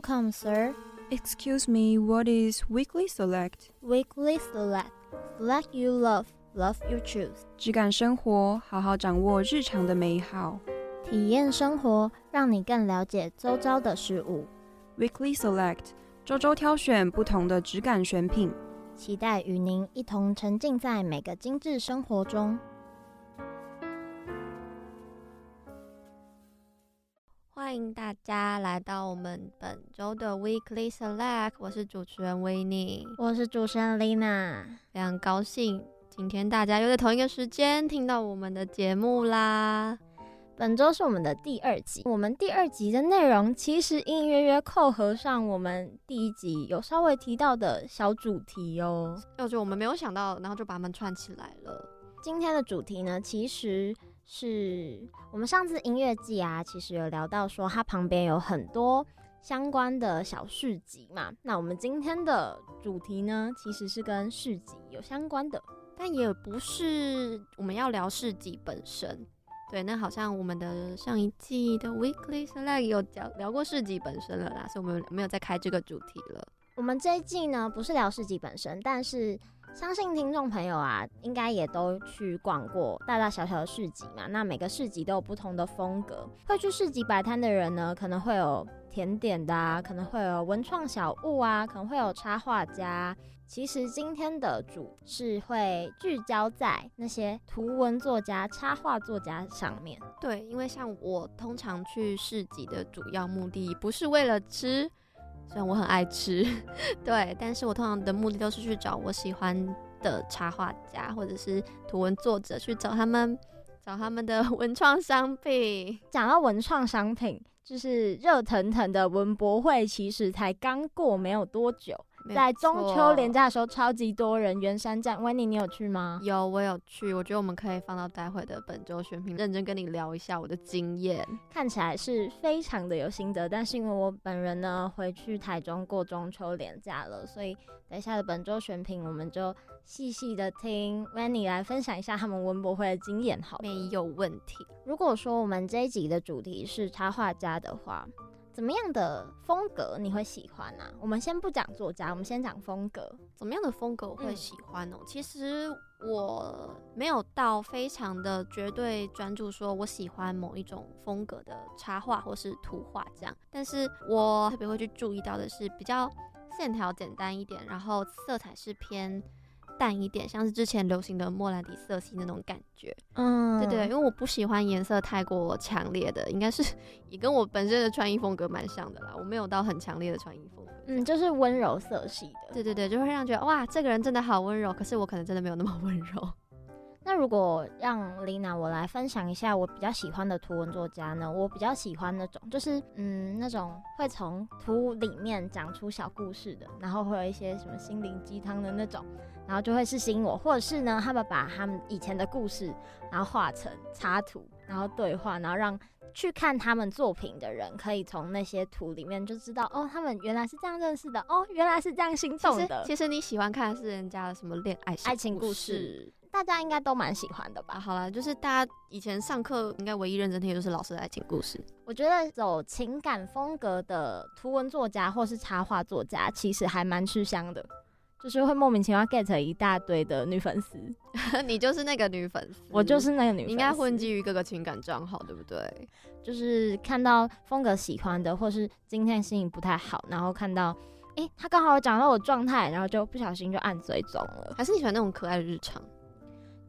Welcome, sir. Excuse me, what is weekly select? Weekly select. Select you love, love you choose. 质感生活，好好掌握日常的美好。体验生活，让你更了解周遭的事物。Weekly select，周周挑选不同的质感选品，期待与您一同沉浸在每个精致生活中。欢迎大家来到我们本周的 Weekly Select，我是主持人维尼，我是主持人 Lina，非常高兴今天大家又在同一个时间听到我们的节目啦。本周是我们的第二集，我们第二集的内容其实隐隐约约扣合上我们第一集有稍微提到的小主题哦，就是我们没有想到，然后就把它们串起来了。今天的主题呢，其实。是我们上次音乐季啊，其实有聊到说它旁边有很多相关的小市集嘛。那我们今天的主题呢，其实是跟市集有相关的，但也不是我们要聊市集本身。对，那好像我们的上一季的 Weekly Select 有聊聊过市集本身了啦，所以我们没有再开这个主题了。我们这一季呢，不是聊市集本身，但是。相信听众朋友啊，应该也都去逛过大大小小的市集嘛。那每个市集都有不同的风格。会去市集摆摊的人呢，可能会有甜点的啊，可能会有文创小物啊，可能会有插画家。其实今天的主是会聚焦在那些图文作家、插画作家上面。对，因为像我通常去市集的主要目的不是为了吃。虽然我很爱吃，对，但是我通常的目的都是去找我喜欢的插画家或者是图文作者，去找他们，找他们的文创商品。讲到文创商品，就是热腾腾的文博会，其实才刚过没有多久。在中秋连假的时候，超级多人。圆山站，温妮，你有去吗？有，我有去。我觉得我们可以放到待会的本周选品，认真跟你聊一下我的经验。看起来是非常的有心得，但是因为我本人呢回去台中过中秋连假了，所以等一下的本周选品，我们就细细的听温妮来分享一下他们文博会的经验。好，没有问题。如果说我们这一集的主题是插画家的话。怎么样的风格你会喜欢呢、啊？我们先不讲作家，我们先讲风格。怎么样的风格我会喜欢哦？嗯、其实我没有到非常的绝对专注，说我喜欢某一种风格的插画或是图画这样。但是我特别会去注意到的是比较线条简单一点，然后色彩是偏。淡一点，像是之前流行的莫兰迪色系那种感觉，嗯，对对，因为我不喜欢颜色太过强烈的，应该是也跟我本身的穿衣风格蛮像的啦。我没有到很强烈的穿衣风格，嗯，就是温柔色系的，对对对，就会让觉得哇，这个人真的好温柔。可是我可能真的没有那么 温柔。那如果让 Lina 我来分享一下我比较喜欢的图文作家呢？我比较喜欢那种，就是嗯，那种会从图里面讲出小故事的，然后会有一些什么心灵鸡汤的那种。然后就会是吸引我，或者是呢，他们把他们以前的故事，然后画成插图，然后对话，然后让去看他们作品的人，可以从那些图里面就知道，哦，他们原来是这样认识的，哦，原来是这样心动的。其实，其实你喜欢看的是人家的什么恋爱爱情故事，大家应该都蛮喜欢的吧？啊、好了，就是大家以前上课应该唯一认真听的就是老师的爱情故事。我觉得走情感风格的图文作家或是插画作家，其实还蛮吃香的。就是会莫名其妙 get 一大堆的女粉丝，你就是那个女粉丝，我就是那个女粉丝，应该混迹于各个情感账号，对不对？就是看到风格喜欢的，或是今天心情不太好，然后看到，哎、欸，他刚好讲到我状态，然后就不小心就按追踪了。还是你喜欢那种可爱的日常？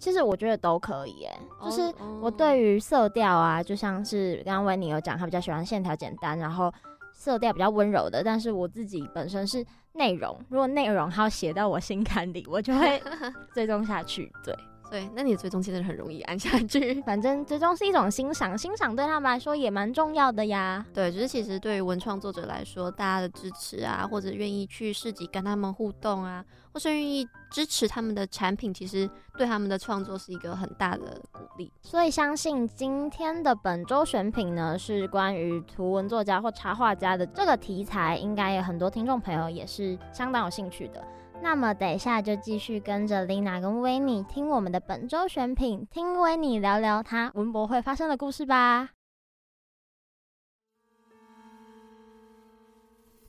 其实我觉得都可以，哎，就是我对于色调啊，就像是刚刚维尼有讲，他比较喜欢线条简单，然后。色调比较温柔的，但是我自己本身是内容，如果内容还要写到我心坎里，我就会 追踪下去。对。对，那你的追踪其实很容易按下去。反正追踪是一种欣赏，欣赏对他们来说也蛮重要的呀。对，就是其实对于文创作者来说，大家的支持啊，或者愿意去市集跟他们互动啊，或是愿意支持他们的产品，其实对他们的创作是一个很大的鼓励。所以相信今天的本周选品呢，是关于图文作家或插画家的这个题材，应该有很多听众朋友也是相当有兴趣的。那么等一下就继续跟着 Lina 跟维尼听我们的本周选品，听维尼聊聊他文博会发生的故事吧。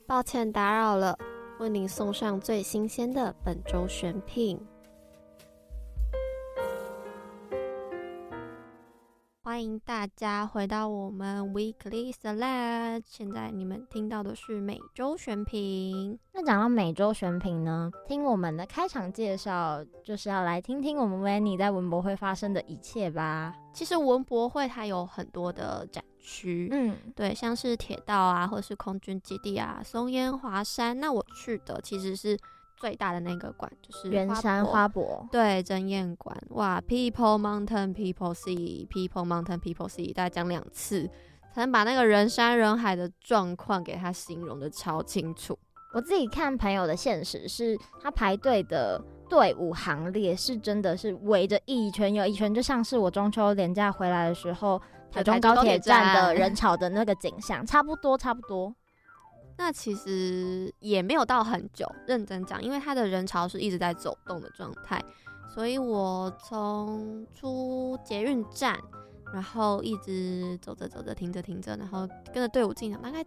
抱歉打扰了，为您送上最新鲜的本周选品。欢迎大家回到我们 Weekly Select，现在你们听到的是每周选品。那讲到每周选品呢，听我们的开场介绍，就是要来听听我们 Winnie 在文博会发生的一切吧。其实文博会它有很多的展区，嗯，对，像是铁道啊，或是空军基地啊，松烟华山。那我去的其实是。最大的那个馆就是圆山花博，对，争艳馆。哇，People Mountain People Sea，People Mountain People Sea，大概讲两次才能把那个人山人海的状况给他形容的超清楚。我自己看朋友的现实是，他排队的队伍行列是真的是围着一圈又一圈，就像是我中秋连假回来的时候，台中高铁站的人潮的那个景象，差不多，差不多。那其实也没有到很久，认真讲，因为它的人潮是一直在走动的状态，所以我从出捷运站，然后一直走着走着，停着停着，然后跟着队伍进场，大概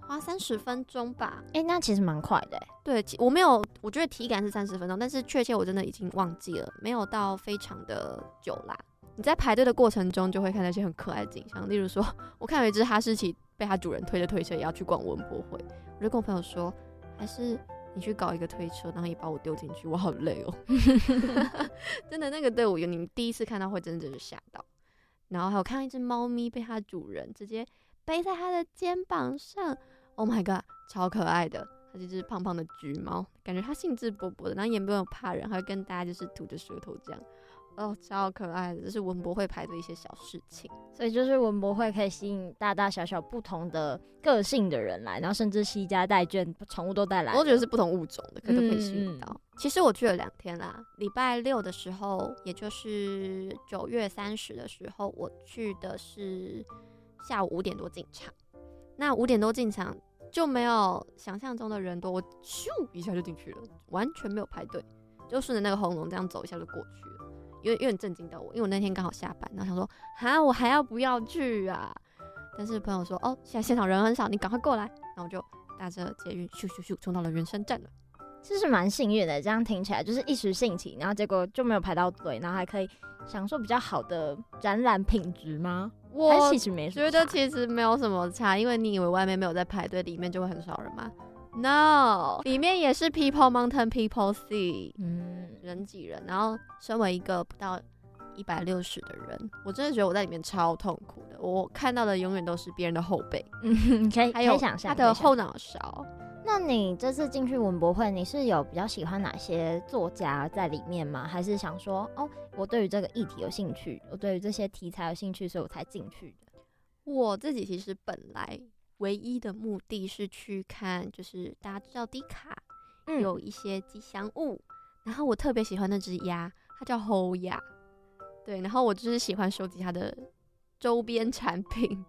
花三十分钟吧。诶、欸，那其实蛮快的。对，我没有，我觉得体感是三十分钟，但是确切我真的已经忘记了，没有到非常的久啦。你在排队的过程中，就会看到一些很可爱的景象，例如说，我看有一只哈士奇。被它主人推着推车也要去逛文博会，我就跟我朋友说，还是你去搞一个推车，然后也把我丢进去，我好累哦。真的，那个队伍有你们第一次看到会真的就是吓到。然后还有看到一只猫咪被它主人直接背在它的肩膀上，Oh my god，超可爱的，它是一只胖胖的橘猫，感觉它兴致勃勃的，然后也没有怕人，还会跟大家就是吐着舌头这样。哦，超可爱的，这是文博会排的一些小事情，所以就是文博会可以吸引大大小小不同的个性的人来，然后甚至携家带眷，宠物都带来。我觉得是不同物种的，可都可以吸引到。嗯、其实我去了两天啦，礼拜六的时候，也就是九月三十的时候，我去的是下午五点多进场。那五点多进场就没有想象中的人多，我咻一下就进去了，完全没有排队，就顺着那个红龙这样走一下就过去了。因为有点震惊到我，因为我那天刚好下班，然后想说，哈，我还要不要去啊？但是朋友说，哦，现在现场人很少，你赶快过来，然后我就搭着捷运咻咻咻冲到了原生站了。其实蛮幸运的，这样听起来就是一时兴起，然后结果就没有排到队，然后还可以享受比较好的展览品质吗？我其实没觉得其实没有什么差，因为你以为外面没有在排队，里面就会很少人吗？No，里面也是 People Mountain People Sea，嗯，人挤人。然后，身为一个不到一百六十的人，我真的觉得我在里面超痛苦的。我看到的永远都是别人的后背，嗯，可以，还有他的后脑勺。那你这次进去文博会，你是有比较喜欢哪些作家在里面吗？还是想说，哦，我对于这个议题有兴趣，我对于这些题材有兴趣，所以我才进去的？我自己其实本来。唯一的目的是去看，就是大家知道迪卡有一些吉祥物，嗯、然后我特别喜欢那只鸭，它叫侯鸭，对，然后我就是喜欢收集它的周边产品，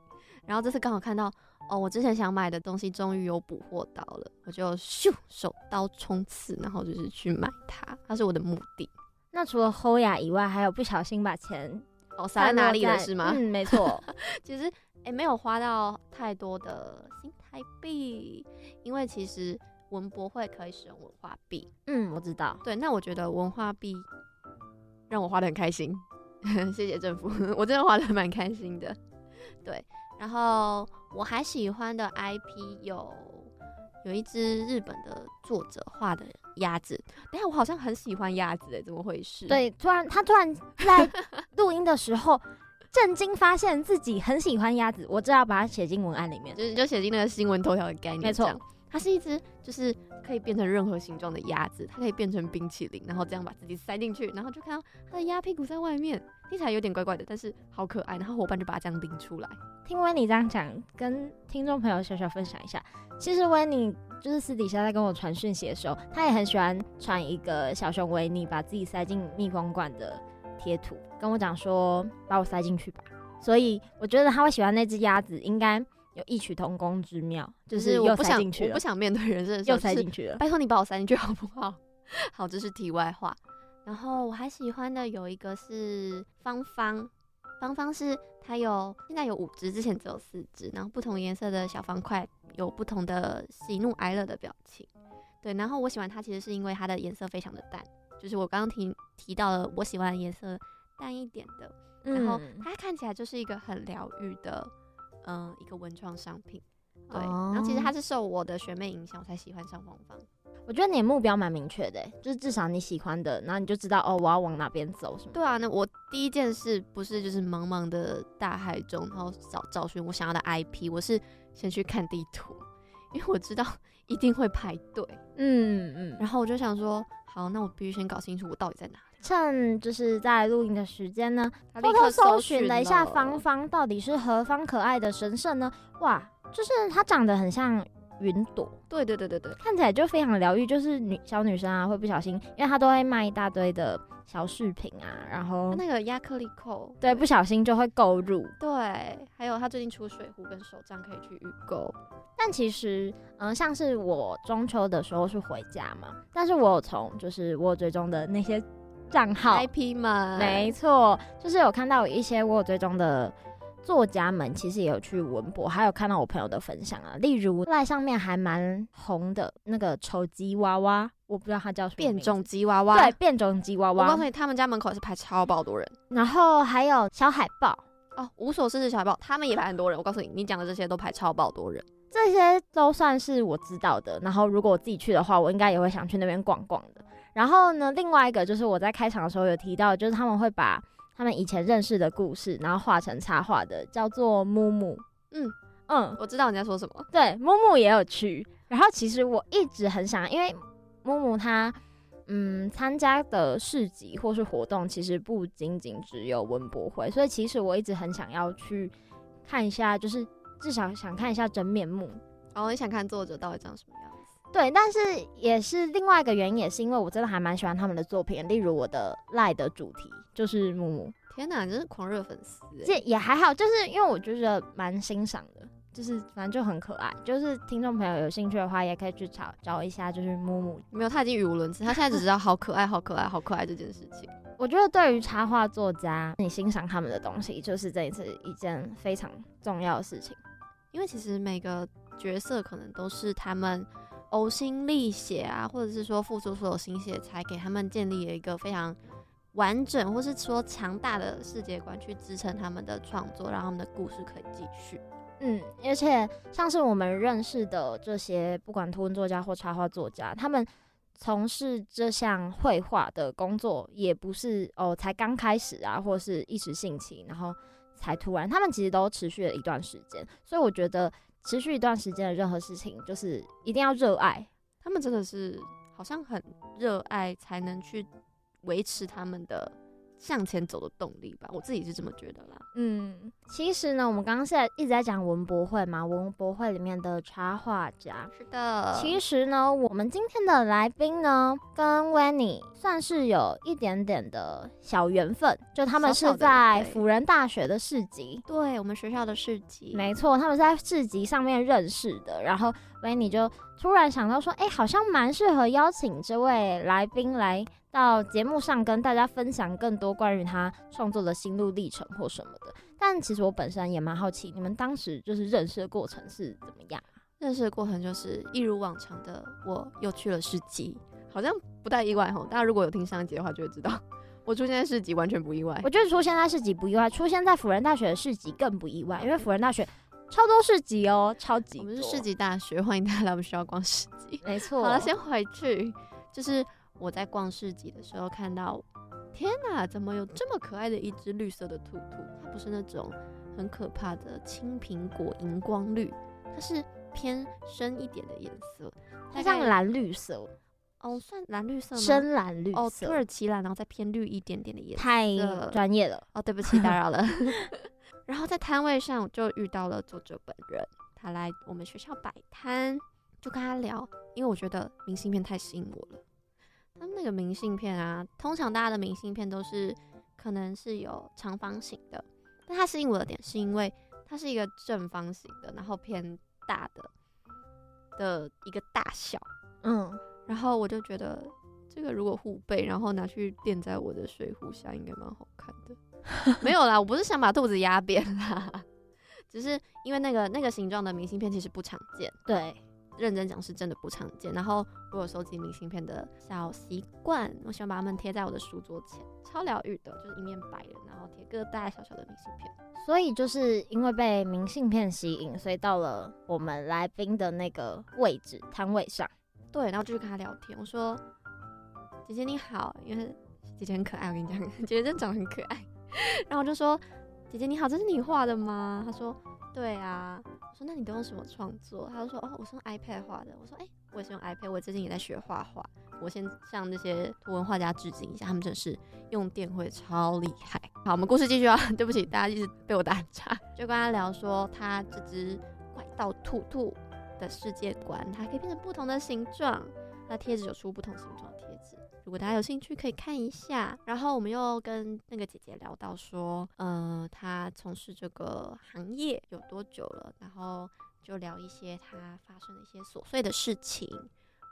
然后这次刚好看到，哦，我之前想买的东西终于有补货到了，我就咻手刀冲刺，然后就是去买它，它是我的目的。那除了侯亚以外，还有不小心把钱哦撒在哪里了是吗？嗯，没错，其实。哎、欸，没有花到太多的新台币，因为其实文博会可以使用文化币。嗯，我知道。对，那我觉得文化币让我花的很开心，谢谢政府，我真的花的蛮开心的。对，然后我还喜欢的 IP 有有一只日本的作者画的鸭子，等下我好像很喜欢鸭子诶，怎么回事？对，突然他突然 在录音的时候。震惊发现自己很喜欢鸭子，我就要把它写进文案里面，就是就写进那个新闻头条的概念。没错，它是一只就是可以变成任何形状的鸭子，它可以变成冰淇淋，然后这样把自己塞进去，然后就看到它的鸭屁股在外面，听起来有点怪怪的，但是好可爱。然后伙伴就把它这样拎出来。听 Winnie 这样讲，跟听众朋友小小分享一下，其实 Winnie 就是私底下在跟我传讯息的时候，他也很喜欢传一个小熊维尼把自己塞进蜜光罐的贴图跟我讲说，把我塞进去吧，所以我觉得他会喜欢那只鸭子，应该有异曲同工之妙，就是我不想，我不想面对人生，又塞进去了，拜托你把我塞进去好不好？好，这是题外话。然后我还喜欢的有一个是芳芳，芳芳是它有现在有五只，之前只有四只，然后不同颜色的小方块有不同的喜怒哀乐的表情。对，然后我喜欢它其实是因为它的颜色非常的淡，就是我刚刚提提到了我喜欢的颜色淡一点的，然后它看起来就是一个很疗愈的，嗯、呃，一个文创商品。对，然后其实它是受我的学妹影响，我才喜欢上黄方。我觉得你的目标蛮明确的，就是至少你喜欢的，然后你就知道哦，我要往哪边走什么。对啊，那我第一件事不是就是茫茫的大海中，然后找找寻我想要的 IP，我是先去看地图，因为我知道 一定会排队。嗯嗯。然后我就想说，好，那我必须先搞清楚我到底在哪里。趁就是在录影的时间呢，偷偷搜寻了一下芳芳到底是何方可爱的神圣呢？哇，就是她长得很像。云朵，对对对对对，看起来就非常疗愈。就是女小女生啊，会不小心，因为她都会卖一大堆的小饰品啊，然后那个亚克力扣，对，不小心就会购入。对，还有她最近出水壶跟手账可以去预购。但其实，嗯、呃，像是我中秋的时候是回家嘛，但是我有从就是我追踪的那些账号 IP 嘛，没错，就是有看到有一些我有追踪的。作家们其实也有去文博，还有看到我朋友的分享啊，例如赖上面还蛮红的那个丑吉娃娃，我不知道它叫什么，变种吉娃娃，对，变种吉娃娃。我告诉你，他们家门口是排超爆多人，然后还有小海豹哦，无所事事小海豹，他们也排很多人。我告诉你，你讲的这些都排超爆多人，这些都算是我知道的。然后如果我自己去的话，我应该也会想去那边逛逛的。然后呢，另外一个就是我在开场的时候有提到，就是他们会把。他们以前认识的故事，然后画成插画的，叫做木木。嗯嗯，我知道你在说什么。对，木木也有去。然后其实我一直很想，因为木木他嗯参加的市集或是活动，其实不仅仅只有文博会，所以其实我一直很想要去看一下，就是至少想看一下真面目。哦，你想看作者到底长什么样子？对，但是也是另外一个原因，也是因为我真的还蛮喜欢他们的作品，例如我的赖的主题。就是木木，天哪，你真是狂热粉丝欸！这也还好，就是因为我觉得蛮欣赏的，就是反正就很可爱。就是听众朋友有兴趣的话，也可以去找找一下，就是木木。没有，他已经语无伦次，他现在只知道好可爱、好可爱、好可爱这件事情。我觉得对于插画作家，你欣赏他们的东西，就是这一次一件非常重要的事情。因为其实每个角色可能都是他们呕心沥血啊，或者是说付出所有心血，才给他们建立了一个非常。完整，或是说强大的世界观去支撑他们的创作，让他们的故事可以继续。嗯，而且像是我们认识的这些，不管图文作家或插画作家，他们从事这项绘画的工作，也不是哦才刚开始啊，或是一时兴起，然后才突然，他们其实都持续了一段时间。所以我觉得，持续一段时间的任何事情，就是一定要热爱。他们真的是好像很热爱，才能去。维持他们的向前走的动力吧，我自己是这么觉得啦。嗯，其实呢，我们刚刚现在一直在讲文博会嘛，文博会里面的插画家。是的。其实呢，我们今天的来宾呢，跟 Winnie 算是有一点点的小缘分，就他们是在辅仁大学的市集。对，对我们学校的市集。没错，他们在市集上面认识的，然后 Winnie 就突然想到说，哎、欸，好像蛮适合邀请这位来宾来。到节目上跟大家分享更多关于他创作的心路历程或什么的，但其实我本身也蛮好奇，你们当时就是认识的过程是怎么样？认识的过程就是一如往常的，我又去了市集，好像不太意外吼。大家如果有听上一集的话，就会知道我出现在市集完全不意外。我觉得出现在市集不意外，出现在辅仁大学的市集更不意外，因为辅仁大学超多市集哦，超级。我们是市集大学，欢迎大家来我们学校逛市集。没错。好了，先回去，就是。我在逛市集的时候看到，天哪，怎么有这么可爱的一只绿色的兔兔？它不是那种很可怕的青苹果荧光绿，它是偏深一点的颜色，它像蓝绿色哦，算蓝绿色吗？深蓝绿色，哦，土耳其蓝，然后再偏绿一点点的颜色，太专业了哦，对不起，打扰了。然后在摊位上就遇到了作者本人，他来我们学校摆摊，就跟他聊，因为我觉得明信片太吸引我了。那个明信片啊，通常大家的明信片都是可能是有长方形的，但它吸引我的点是因为它是一个正方形的，然后偏大的的一个大小，嗯，然后我就觉得这个如果护背，然后拿去垫在我的水壶下，应该蛮好看的。没有啦，我不是想把肚子压扁啦，只是因为那个那个形状的明信片其实不常见。对，认真讲是真的不常见。然后我有收集明信片的小习惯，我喜欢把它们贴在我的书桌前，超疗愈的，就是一面白的，然后贴个大大小小的明信片。所以就是因为被明信片吸引，所以到了我们来宾的那个位置摊位上。对，然后就去跟他聊天。我说：“姐姐你好，因为姐姐很可爱，我跟你讲，姐姐真的长得很可爱。”然后我就说：“姐姐你好，这是你画的吗？”他说：“对啊。”我说：“那你都用什么创作？”他就说：“哦，我是用 iPad 画的。”我说：“哎、我也是用 iPad，我最近也在学画画。我先向那些图文画家致敬一下，他们真是用电绘超厉害。”好，我们故事继续啊。对不起，大家一直被我打岔。就跟他聊说，他这只怪盗兔兔的世界观，它可以变成不同的形状。那贴纸有出不同形状，如果大家有兴趣可以看一下。然后我们又跟那个姐姐聊到说，呃，她从事这个行业有多久了？然后就聊一些她发生的一些琐碎的事情，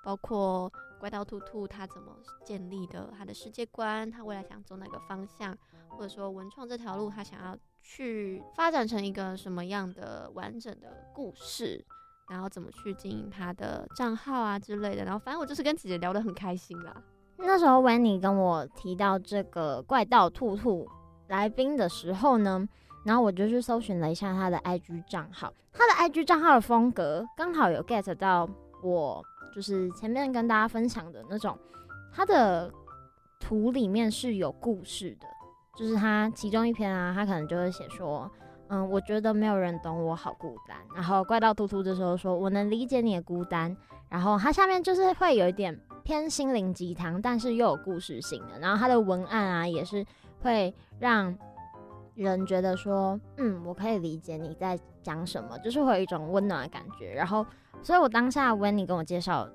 包括怪盗兔兔他怎么建立的他的世界观，他未来想走哪个方向，或者说文创这条路他想要去发展成一个什么样的完整的故事。然后怎么去经营他的账号啊之类的，然后反正我就是跟姐姐聊得很开心啦。那时候维尼跟我提到这个怪盗兔兔来宾的时候呢，然后我就去搜寻了一下他的 IG 账号，他的 IG 账号的风格刚好有 get 到我，就是前面跟大家分享的那种，他的图里面是有故事的，就是他其中一篇啊，他可能就会写说。嗯，我觉得没有人懂我，好孤单。然后怪盗兔兔这时候说：“我能理解你的孤单。”然后它下面就是会有一点偏心灵鸡汤，但是又有故事性的。然后它的文案啊，也是会让人觉得说：“嗯，我可以理解你在讲什么。”就是会有一种温暖的感觉。然后，所以我当下 Winnie 跟我介绍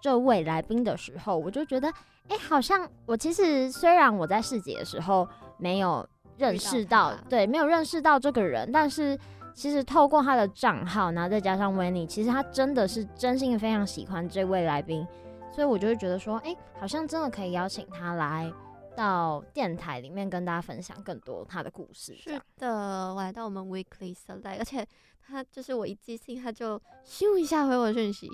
这位来宾的时候，我就觉得，哎，好像我其实虽然我在市集的时候没有。认识到，对，没有认识到这个人，但是其实透过他的账号，然后再加上维尼，其实他真的是真心非常喜欢这位来宾，所以我就会觉得说，哎，好像真的可以邀请他来到电台里面跟大家分享更多他的故事。是的，我来到我们 Weekly Select，而且他就是我一寄信，他就咻一下回我讯息，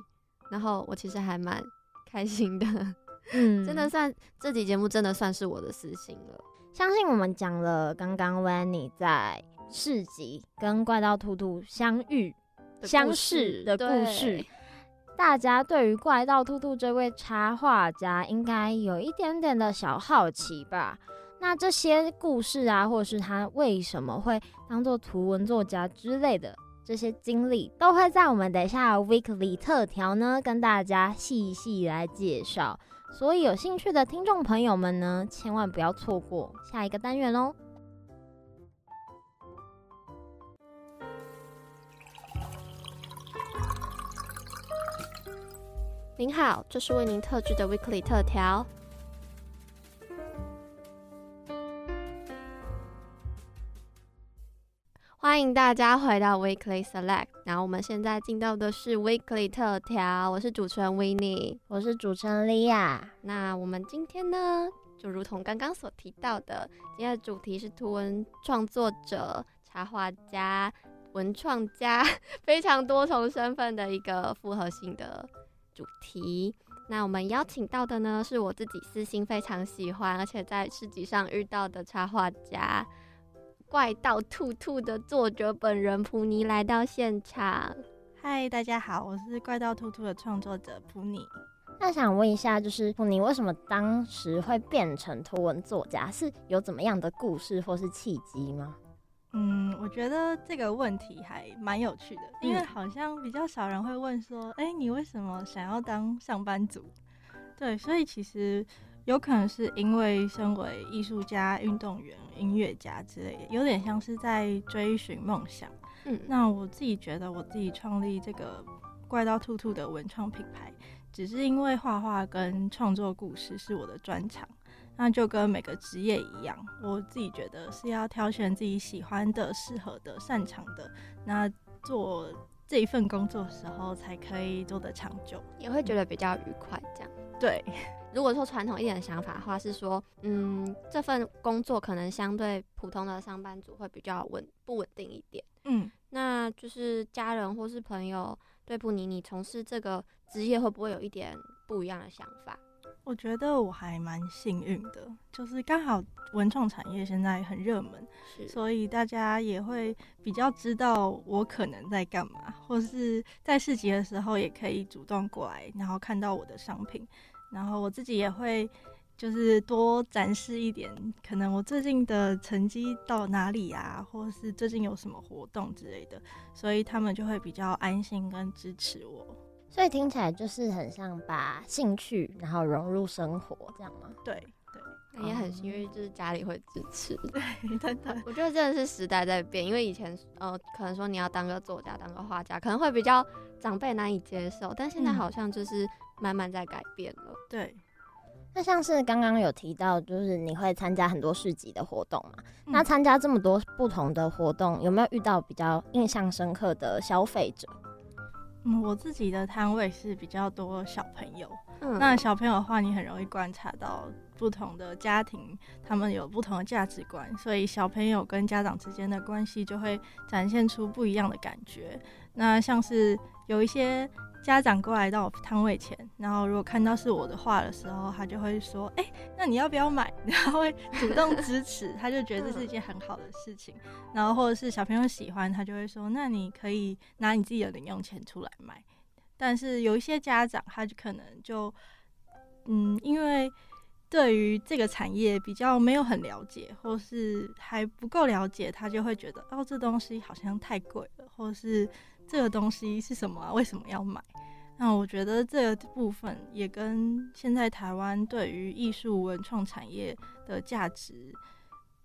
然后我其实还蛮开心的，嗯，真的算这集节目真的算是我的私心了。相信我们讲了刚刚 Winnie 在市集跟怪盗兔兔相遇、相识的故事，大家对于怪盗兔兔这位插画家应该有一点点的小好奇吧？那这些故事啊，或是他为什么会当做图文作家之类的这些经历，都会在我们等一下 Weekly 特调呢跟大家细细来介绍。所以有兴趣的听众朋友们呢，千万不要错过下一个单元哦。您好，这是为您特制的 Weekly 特调。欢迎大家回到 Weekly Select，然后我们现在进到的是 Weekly 特调，我是主持人 Winnie，我是主持人 Lia。那我们今天呢，就如同刚刚所提到的，今天的主题是图文创作者、插画家、文创家，非常多重身份的一个复合性的主题。那我们邀请到的呢，是我自己私心非常喜欢，而且在市集上遇到的插画家。怪盗兔兔的作者本人普尼来到现场。嗨，大家好，我是怪盗兔兔的创作者普尼。那想问一下，就是普尼为什么当时会变成图文作家？是有怎么样的故事或是契机吗？嗯，我觉得这个问题还蛮有趣的，因为好像比较少人会问说，哎、嗯欸，你为什么想要当上班族？对，所以其实。有可能是因为身为艺术家、运动员、音乐家之类的，有点像是在追寻梦想。嗯，那我自己觉得，我自己创立这个怪盗兔兔的文创品牌，只是因为画画跟创作故事是我的专长。那就跟每个职业一样，我自己觉得是要挑选自己喜欢的、适合的、擅长的，那做这一份工作的时候才可以做得长久，也会觉得比较愉快。这样对。如果说传统一点的想法的话，是说，嗯，这份工作可能相对普通的上班族会比较稳不稳定一点。嗯，那就是家人或是朋友对不你你从事这个职业会不会有一点不一样的想法？我觉得我还蛮幸运的，就是刚好文创产业现在很热门，所以大家也会比较知道我可能在干嘛，或是在市集的时候也可以主动过来，然后看到我的商品，然后我自己也会就是多展示一点，可能我最近的成绩到哪里啊，或是最近有什么活动之类的，所以他们就会比较安心跟支持我。所以听起来就是很像把兴趣然后融入生活这样吗？对对，那也很幸运，就是家里会支持。对，真的，我觉得真的是时代在变，因为以前呃，可能说你要当个作家、当个画家，可能会比较长辈难以接受，但现在好像就是慢慢在改变了。嗯、对，那像是刚刚有提到，就是你会参加很多市集的活动嘛？嗯、那参加这么多不同的活动，有没有遇到比较印象深刻的消费者？嗯，我自己的摊位是比较多小朋友。嗯，那小朋友的话，你很容易观察到不同的家庭，他们有不同的价值观，所以小朋友跟家长之间的关系就会展现出不一样的感觉。那像是有一些。家长过来到我摊位前，然后如果看到是我的画的时候，他就会说：“哎、那你要不要买？”然后会主动支持，他就觉得这是一件很好的事情。然后或者是小朋友喜欢，他就会说：“那你可以拿你自己的零用钱出来买。”但是有一些家长，他就可能就嗯，因为对于这个产业比较没有很了解，或是还不够了解，他就会觉得哦，这东西好像太贵了，或是。这个东西是什么啊？为什么要买？那我觉得这个部分也跟现在台湾对于艺术文创产业的价值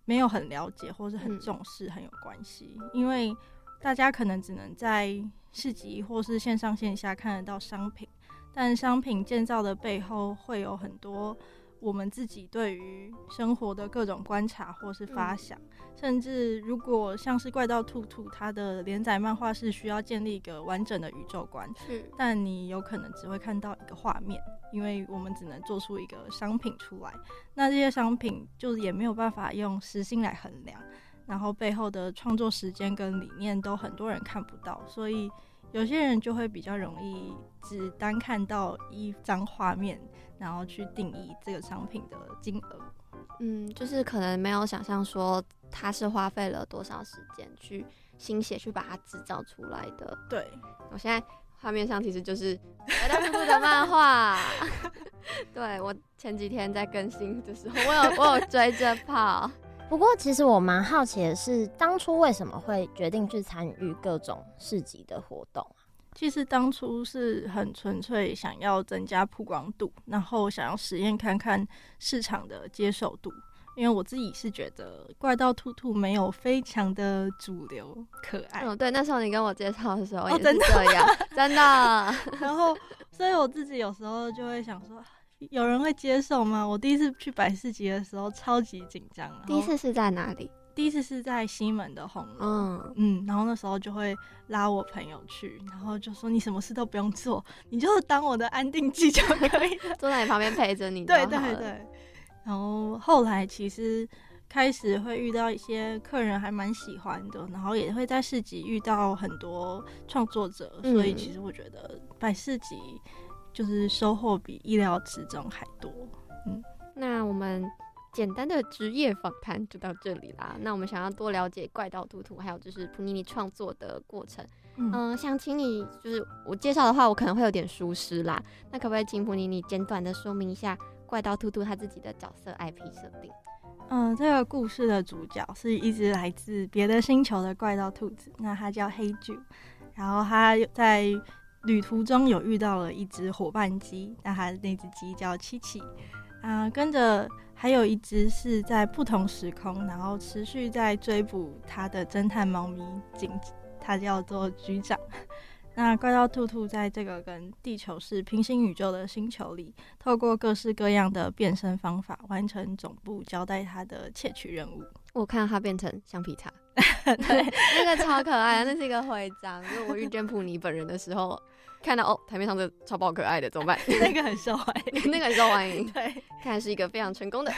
没有很了解，或是很重视很有关系。因为大家可能只能在市集或是线上线下看得到商品，但商品建造的背后会有很多。我们自己对于生活的各种观察或是发想，嗯、甚至如果像是怪盗兔兔，它的连载漫画是需要建立一个完整的宇宙观，是，但你有可能只会看到一个画面，因为我们只能做出一个商品出来，那这些商品就也没有办法用时薪来衡量，然后背后的创作时间跟理念都很多人看不到，所以有些人就会比较容易只单看到一张画面。然后去定义这个商品的金额，嗯，就是可能没有想象说它是花费了多少时间去心血去把它制造出来的。对，我现在画面上其实就是怪盗兔兔的漫画。对，我前几天在更新的时候，我有我有追着跑。不过其实我蛮好奇的是，当初为什么会决定去参与各种市集的活动？其实当初是很纯粹想要增加曝光度，然后想要实验看看市场的接受度。因为我自己是觉得怪盗兔兔没有非常的主流可爱。嗯，对，那时候你跟我介绍的时候也是这样，哦、真的。真的然后，所以我自己有时候就会想说，有人会接受吗？我第一次去百事集的时候超级紧张。第一次是在哪里？第一次是在西门的红楼，嗯嗯，然后那时候就会拉我朋友去，然后就说，你什么事都不用做，你就当我的安定剂就可以了，坐在你旁边陪着你。对对对。然后后来其实开始会遇到一些客人还蛮喜欢的，然后也会在市集遇到很多创作者，所以其实我觉得摆市集就是收获比意料之中还多。嗯，那我们。简单的职业访谈就到这里啦。那我们想要多了解怪盗兔兔，还有就是普尼尼创作的过程。嗯、呃，想请你就是我介绍的话，我可能会有点疏失啦。那可不可以请普尼尼简短的说明一下怪盗兔兔他自己的角色 IP 设定？嗯、呃，这个故事的主角是一只来自别的星球的怪盗兔子，那他叫黑巨。然后他在旅途中有遇到了一只伙伴鸡，那他那只鸡叫七七。啊、呃，跟着。还有一只是在不同时空，然后持续在追捕他的侦探猫咪警，它叫做局长。那怪盗兔兔在这个跟地球是平行宇宙的星球里，透过各式各样的变身方法，完成总部交代他的窃取任务。我看到他变成橡皮擦，对，那个超可爱，那是一个徽章。因为我遇见普尼本人的时候。看到哦，台面上这超爆可爱的，怎么办？那个很受欢迎，那个很受欢迎。对，看来是一个非常成功的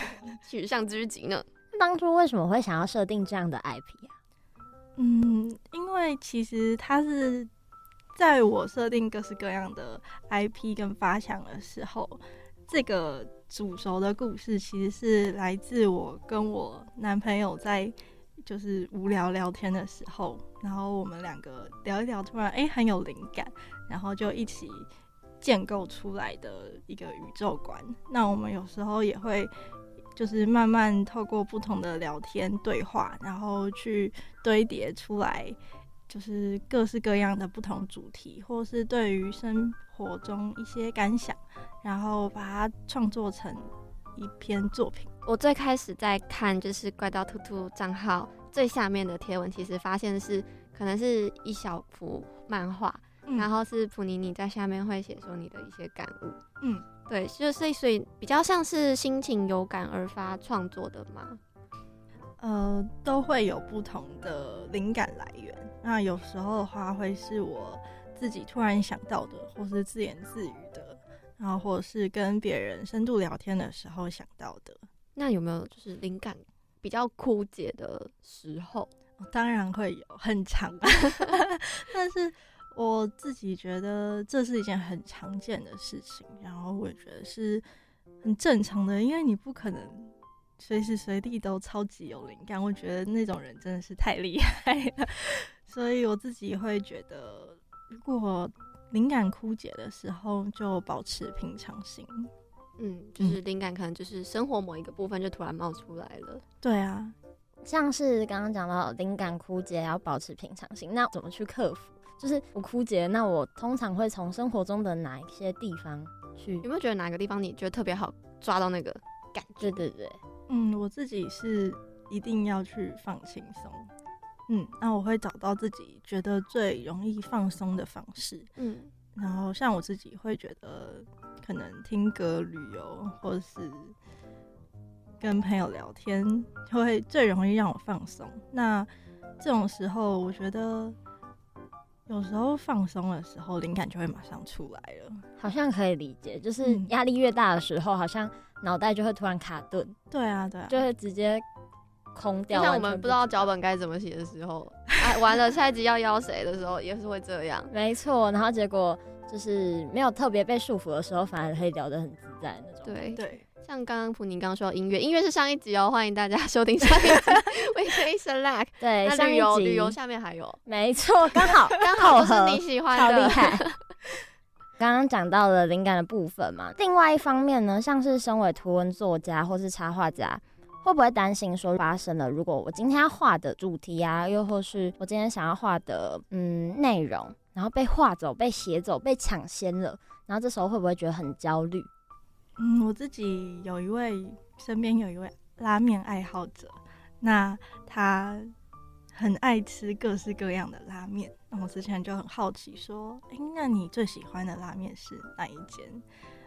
取向之极呢。当初为什么会想要设定这样的 IP 啊？嗯，因为其实它是在我设定各式各样的 IP 跟发想的时候，这个煮熟的故事其实是来自我跟我男朋友在就是无聊聊天的时候，然后我们两个聊一聊，突然哎、欸、很有灵感，然后就一起建构出来的一个宇宙观。那我们有时候也会。就是慢慢透过不同的聊天对话，然后去堆叠出来，就是各式各样的不同主题，或是对于生活中一些感想，然后把它创作成一篇作品。我最开始在看就是怪盗兔兔账号最下面的贴文，其实发现是可能是一小幅漫画，嗯、然后是普尼尼在下面会写说你的一些感悟，嗯。对，就是所以比较像是心情有感而发创作的嘛，呃，都会有不同的灵感来源。那有时候的话，会是我自己突然想到的，或是自言自语的，然后或者是跟别人深度聊天的时候想到的。那有没有就是灵感比较枯竭的时候？哦，当然会有，很长，但是。我自己觉得这是一件很常见的事情，然后我也觉得是很正常的，因为你不可能随时随地都超级有灵感。我觉得那种人真的是太厉害了，所以我自己会觉得，如果灵感枯竭的时候，就保持平常心。嗯，就是灵感可能就是生活某一个部分就突然冒出来了。对啊，像是刚刚讲到灵感枯竭要保持平常心，那怎么去克服？就是我枯竭，那我通常会从生活中的哪一些地方去？有没有觉得哪个地方你觉得特别好抓到那个感觉？对对对，嗯，我自己是一定要去放轻松，嗯，那我会找到自己觉得最容易放松的方式，嗯，然后像我自己会觉得可能听歌、旅游，或者是跟朋友聊天，会最容易让我放松。那这种时候，我觉得。有时候放松的时候，灵感就会马上出来了，好像可以理解。就是压力越大的时候，好像脑袋就会突然卡顿。对啊，对啊，就会直接空掉。像我们不知道脚本该怎么写的时候，哎，完了下一集要邀谁的时候，也是会这样。没错，然后结果就是没有特别被束缚的时候，反而可以聊得很自在那种。对对。像刚刚普宁刚刚说的音乐，音乐是上一集哦，欢迎大家收听上一集。We Can Select，对，那旅游旅游下面还有，没错，刚好刚好 是你喜欢的，超厉害。刚刚讲到了灵感的部分嘛，另外一方面呢，像是身为图文作家或是插画家，会不会担心说发生了，如果我今天要画的主题啊，又或是我今天想要画的嗯内容，然后被画走、被写走、被抢先了，然后这时候会不会觉得很焦虑？嗯，我自己有一位身边有一位拉面爱好者，那他很爱吃各式各样的拉面。那我之前就很好奇，说，哎、欸，那你最喜欢的拉面是哪一间？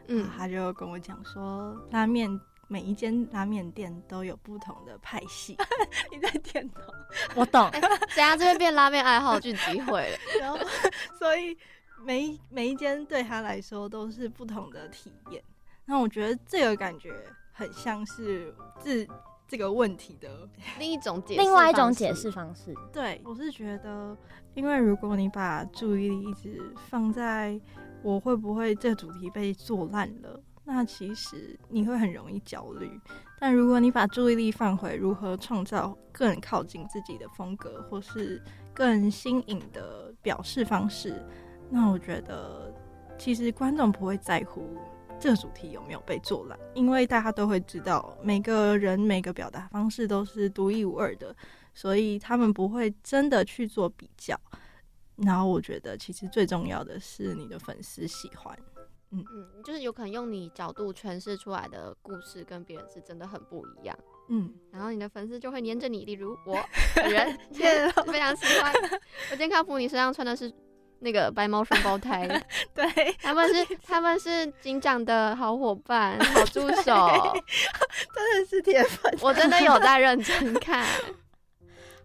嗯，他就跟我讲说，拉面每一间拉面店都有不同的派系。你在点头，我懂。欸、等下这边变拉面爱好聚集会了，然后所以每一每一间对他来说都是不同的体验。那我觉得这个感觉很像是这这个问题的 另一种解释，另外一种解释方式。对，我是觉得，因为如果你把注意力一直放在我会不会这主题被做烂了，那其实你会很容易焦虑。但如果你把注意力放回如何创造更靠近自己的风格，或是更新颖的表示方式，那我觉得其实观众不会在乎。这个主题有没有被做烂？因为大家都会知道，每个人每个表达方式都是独一无二的，所以他们不会真的去做比较。然后我觉得，其实最重要的是你的粉丝喜欢。嗯嗯，就是有可能用你角度诠释出来的故事跟别人是真的很不一样。嗯，然后你的粉丝就会黏着你，例如我本 人也 非常喜欢。我今天看福你身上穿的是。那个白毛双胞 胎，对，他们是 他们是警长的好伙伴、好助手，真的是铁粉，我真的有在认真看。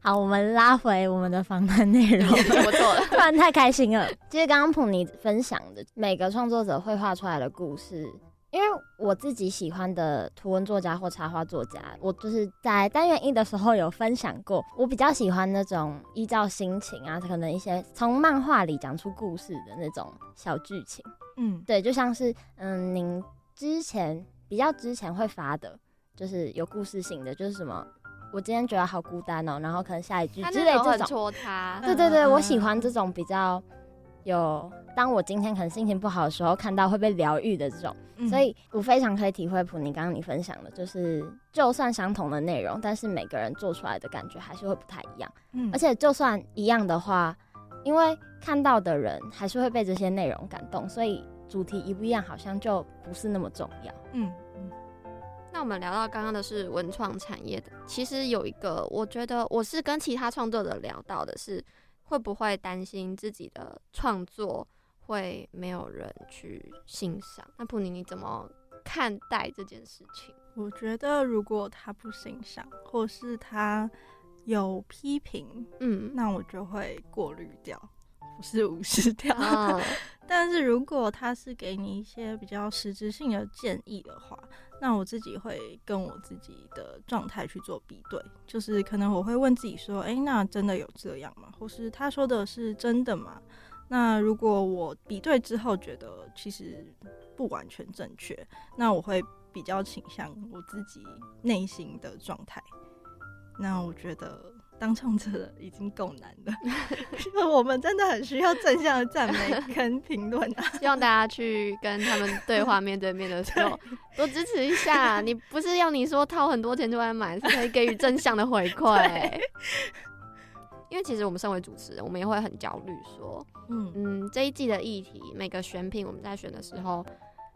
好，我们拉回我们的访谈内容，我错了，突然太开心了。其实刚刚普尼分享的每个创作者绘画出来的故事，因为我自己喜欢的图文作家或插画作家，我就是在单元一的时候有分享过，我比较喜欢那种依照心情啊，可能一些从漫画里讲出故事的那种小剧情。嗯，对，就像是嗯，您之前比较之前会发的，就是有故事性的，就是什么，我今天觉得好孤单哦，然后可能下一句之类这种。戳他。对对对，我喜欢这种比较有，当我今天可能心情不好的时候，看到会被疗愈的这种。所以我非常可以体会普尼刚刚你分享的，就是就算相同的内容，但是每个人做出来的感觉还是会不太一样。嗯，而且就算一样的话，因为看到的人还是会被这些内容感动，所以主题一不一样，好像就不是那么重要。嗯嗯。那我们聊到刚刚的是文创产业的，其实有一个，我觉得我是跟其他创作者聊到的是，会不会担心自己的创作会没有人去欣赏？那普尼你怎么看待这件事情？我觉得如果他不欣赏，或是他有批评，嗯，那我就会过滤掉，不是无视掉。哦、但是如果他是给你一些比较实质性的建议的话，那我自己会跟我自己的状态去做比对，就是可能我会问自己说：“哎、那真的有这样吗？或是他说的是真的吗？”那如果我比对之后觉得其实不完全正确，那我会比较倾向我自己内心的状态。那我觉得当创作者已经够难了，因为我们真的很需要正向的赞美跟评论啊！希望大家去跟他们对话，面对面的时候多支持一下。你不是要你说掏很多钱就来买，是可以给予正向的回馈。因为其实我们身为主持人，我们也会很焦虑，说，嗯嗯，这一季的议题，每个选品我们在选的时候，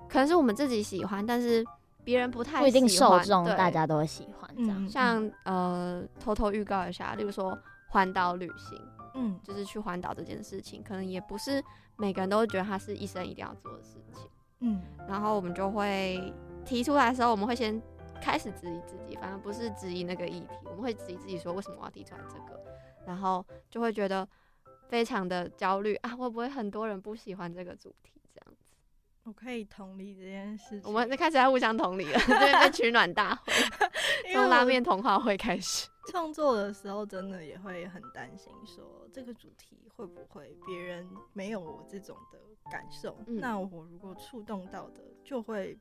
可能是我们自己喜欢，但是别人不太喜欢，不一定受众大家都会喜欢这样。嗯、像呃，偷偷预告一下，例如说环岛旅行，嗯，就是去环岛这件事情，可能也不是每个人都会觉得它是一生一定要做的事情，嗯，然后我们就会提出来的时候，我们会先开始质疑自己，反而不是质疑那个议题，我们会质疑自己说，为什么我要提出来这个。然后就会觉得非常的焦虑啊，会不会很多人不喜欢这个主题？我可以同理这件事情。我们就开始在互相同理了，这边被取暖大会，从拉面童话会开始。创作的时候真的也会很担心，说这个主题会不会别人没有我这种的感受？嗯、那我如果触动到的就会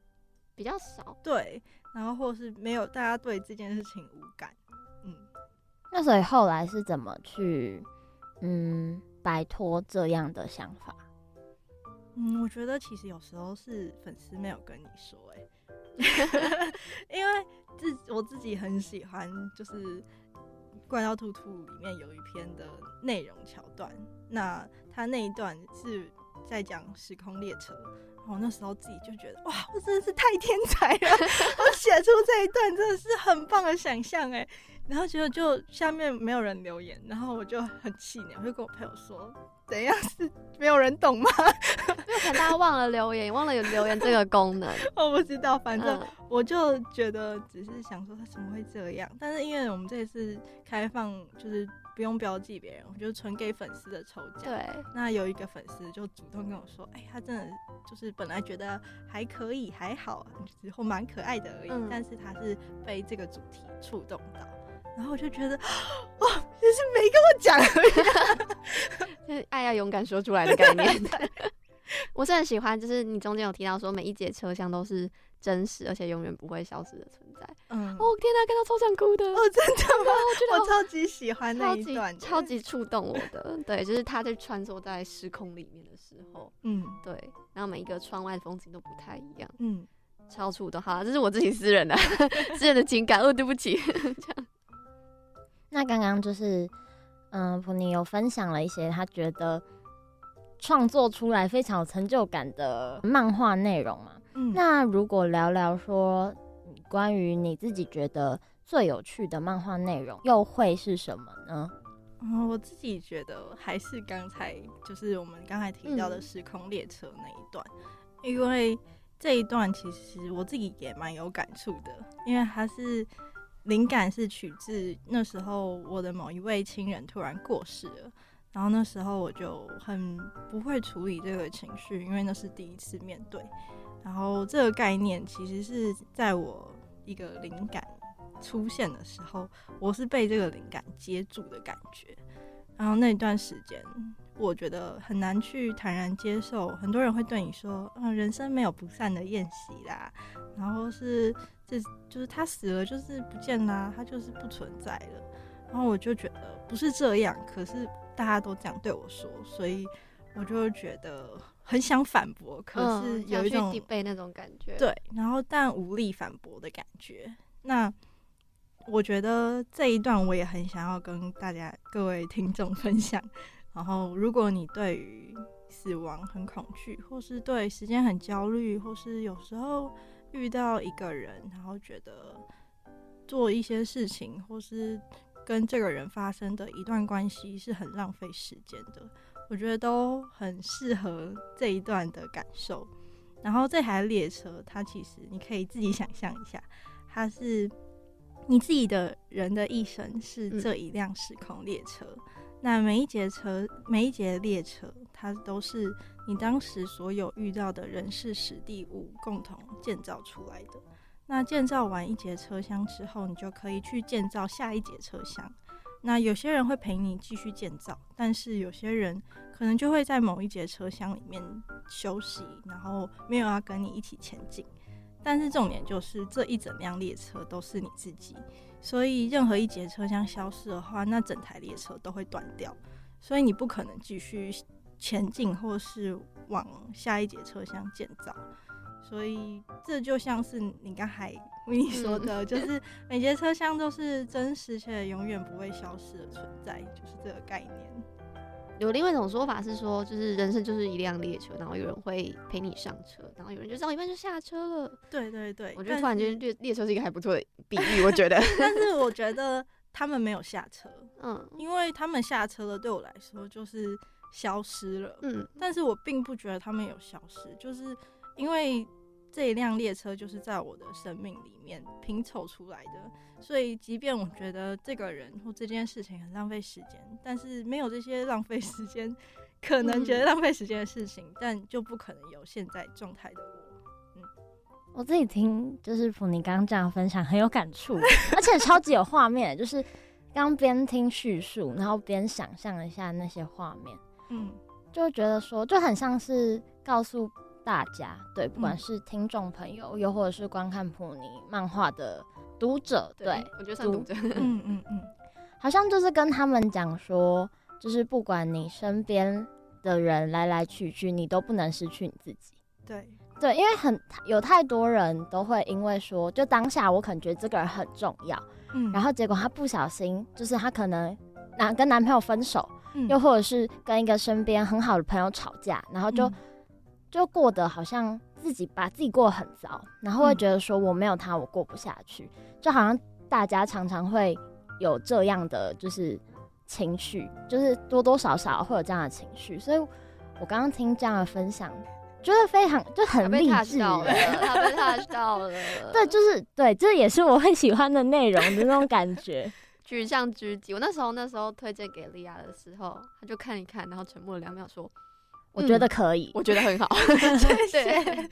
比较少。对，然后或是没有大家对这件事情无感。嗯。那所以后来是怎么去，嗯，摆脱这样的想法？嗯，我觉得其实有时候是粉丝没有跟你说，哎，因为自我自己很喜欢，就是《怪盗兔兔》里面有一篇的内容桥段，那他那一段是在讲时空列车，然后那时候自己就觉得，哇，我真的是太天才了，我写出这一段真的是很棒的想象，哎。然后结果就下面没有人留言，然后我就很气馁，我就跟我朋友说：“怎样是没有人懂吗？” 因为可能大家忘了留言，忘了有留言这个功能。我不知道，反正我就觉得只是想说他怎么会这样。但是因为我们这一次开放，就是不用标记别人，我就纯给粉丝的抽奖。对。那有一个粉丝就主动跟我说：“哎，他真的就是本来觉得还可以，还好，之后蛮可爱的而已。嗯、但是他是被这个主题触动到。”然后我就觉得，哦，就是没跟我讲而已，就是爱要勇敢说出来的概念。我是很喜欢，就是你中间有提到说每一节车厢都是真实而且永远不会消失的存在。嗯，哦天哪，看到超想哭的。哦，真的吗？我觉得我超级喜欢那一段，超级触动我的。对，就是他在穿梭在时空里面的时候，嗯，对，然后每一个窗外的风景都不太一样，嗯，超触动。好，这是我自己私人的 私人的情感。哦，对不起，这样。那刚刚就是，嗯，普尼有分享了一些他觉得创作出来非常有成就感的漫画内容嘛。嗯，那如果聊聊说关于你自己觉得最有趣的漫画内容，又会是什么呢？嗯，我自己觉得还是刚才就是我们刚才提到的时空列车那一段，嗯，因为这一段其实我自己也蛮有感触的，因为它是。灵感是取自那时候我的某一位亲人突然过世了，然后那时候我就很不会处理这个情绪，因为那是第一次面对。然后这个概念其实是在我一个灵感出现的时候，我是被这个灵感接住的感觉。然后那段时间，我觉得很难去坦然接受。很多人会对你说：“嗯，人生没有不散的宴席啦。”然后是这就是他死了就是不见啦，他就是不存在了。然后我就觉得不是这样，可是大家都这样对我说，所以我就觉得很想反驳，可是有一种被那种感觉。对，然后但无力反驳的感觉。那。我觉得这一段我也很想要跟大家各位听众分享。然后，如果你对于死亡很恐惧，或是对时间很焦虑，或是有时候遇到一个人，然后觉得做一些事情，或是跟这个人发生的一段关系是很浪费时间的，我觉得都很适合这一段的感受。然后这台列车，它其实你可以自己想象一下，它是。你自己的人的一生是这一辆时空列车，嗯、那每一节车、每一节列车，它都是你当时所有遇到的人事、史地、物共同建造出来的。那建造完一节车厢之后，你就可以去建造下一节车厢。那有些人会陪你继续建造，但是有些人可能就会在某一节车厢里面休息，然后没有要跟你一起前进。但是重点就是这一整辆列车都是你自己，所以任何一节车厢消失的话，那整台列车都会断掉，所以你不可能继续前进或是往下一节车厢建造。所以这就像是你刚才为你说的，就是每节车厢都是真实且永远不会消失的存在，就是这个概念。有另外一种说法是说，就是人生就是一辆列车，然后有人会陪你上车，然后有人就到一半就下车了。对对对，我觉得突然间列列车是一个还不错的比喻，我觉得。但是我 觉得他们没有下车，嗯，因为他们下车了，对我来说就是消失了，嗯，但是我并不觉得他们有消失，就是因为。这一辆列车就是在我的生命里面拼凑出来的，所以即便我觉得这个人或这件事情很浪费时间，但是没有这些浪费时间，可能觉得浪费时间的事情，嗯、但就不可能有现在状态的我。嗯，我自己听就是普尼刚刚这样分享很有感触，而且超级有画面，就是刚边听叙述，然后边想象一下那些画面，嗯，就觉得说就很像是告诉。大家对，不管是听众朋友，嗯、又或者是观看普尼漫画的读者，对，对我觉得算读者，嗯嗯嗯，好像就是跟他们讲说，就是不管你身边的人来来去去，你都不能失去你自己。对对，因为很有太多人都会因为说，就当下我可能觉得这个人很重要，嗯，然后结果他不小心，就是他可能男跟男朋友分手，嗯，又或者是跟一个身边很好的朋友吵架，然后就。嗯就过得好像自己把自己过得很糟，然后会觉得说我没有他我过不下去，嗯、就好像大家常常会有这样的就是情绪，就是多多少少会有这样的情绪，所以我刚刚听这样的分享，觉得非常就很励志，他被 touch 到了，对，就是对，这也是我很喜欢的内容的那种感觉，举项狙击。我那时候那时候推荐给莉亚的时候，他就看一看，然后沉默了两秒说。我觉得可以，嗯、我觉得很好。谢谢。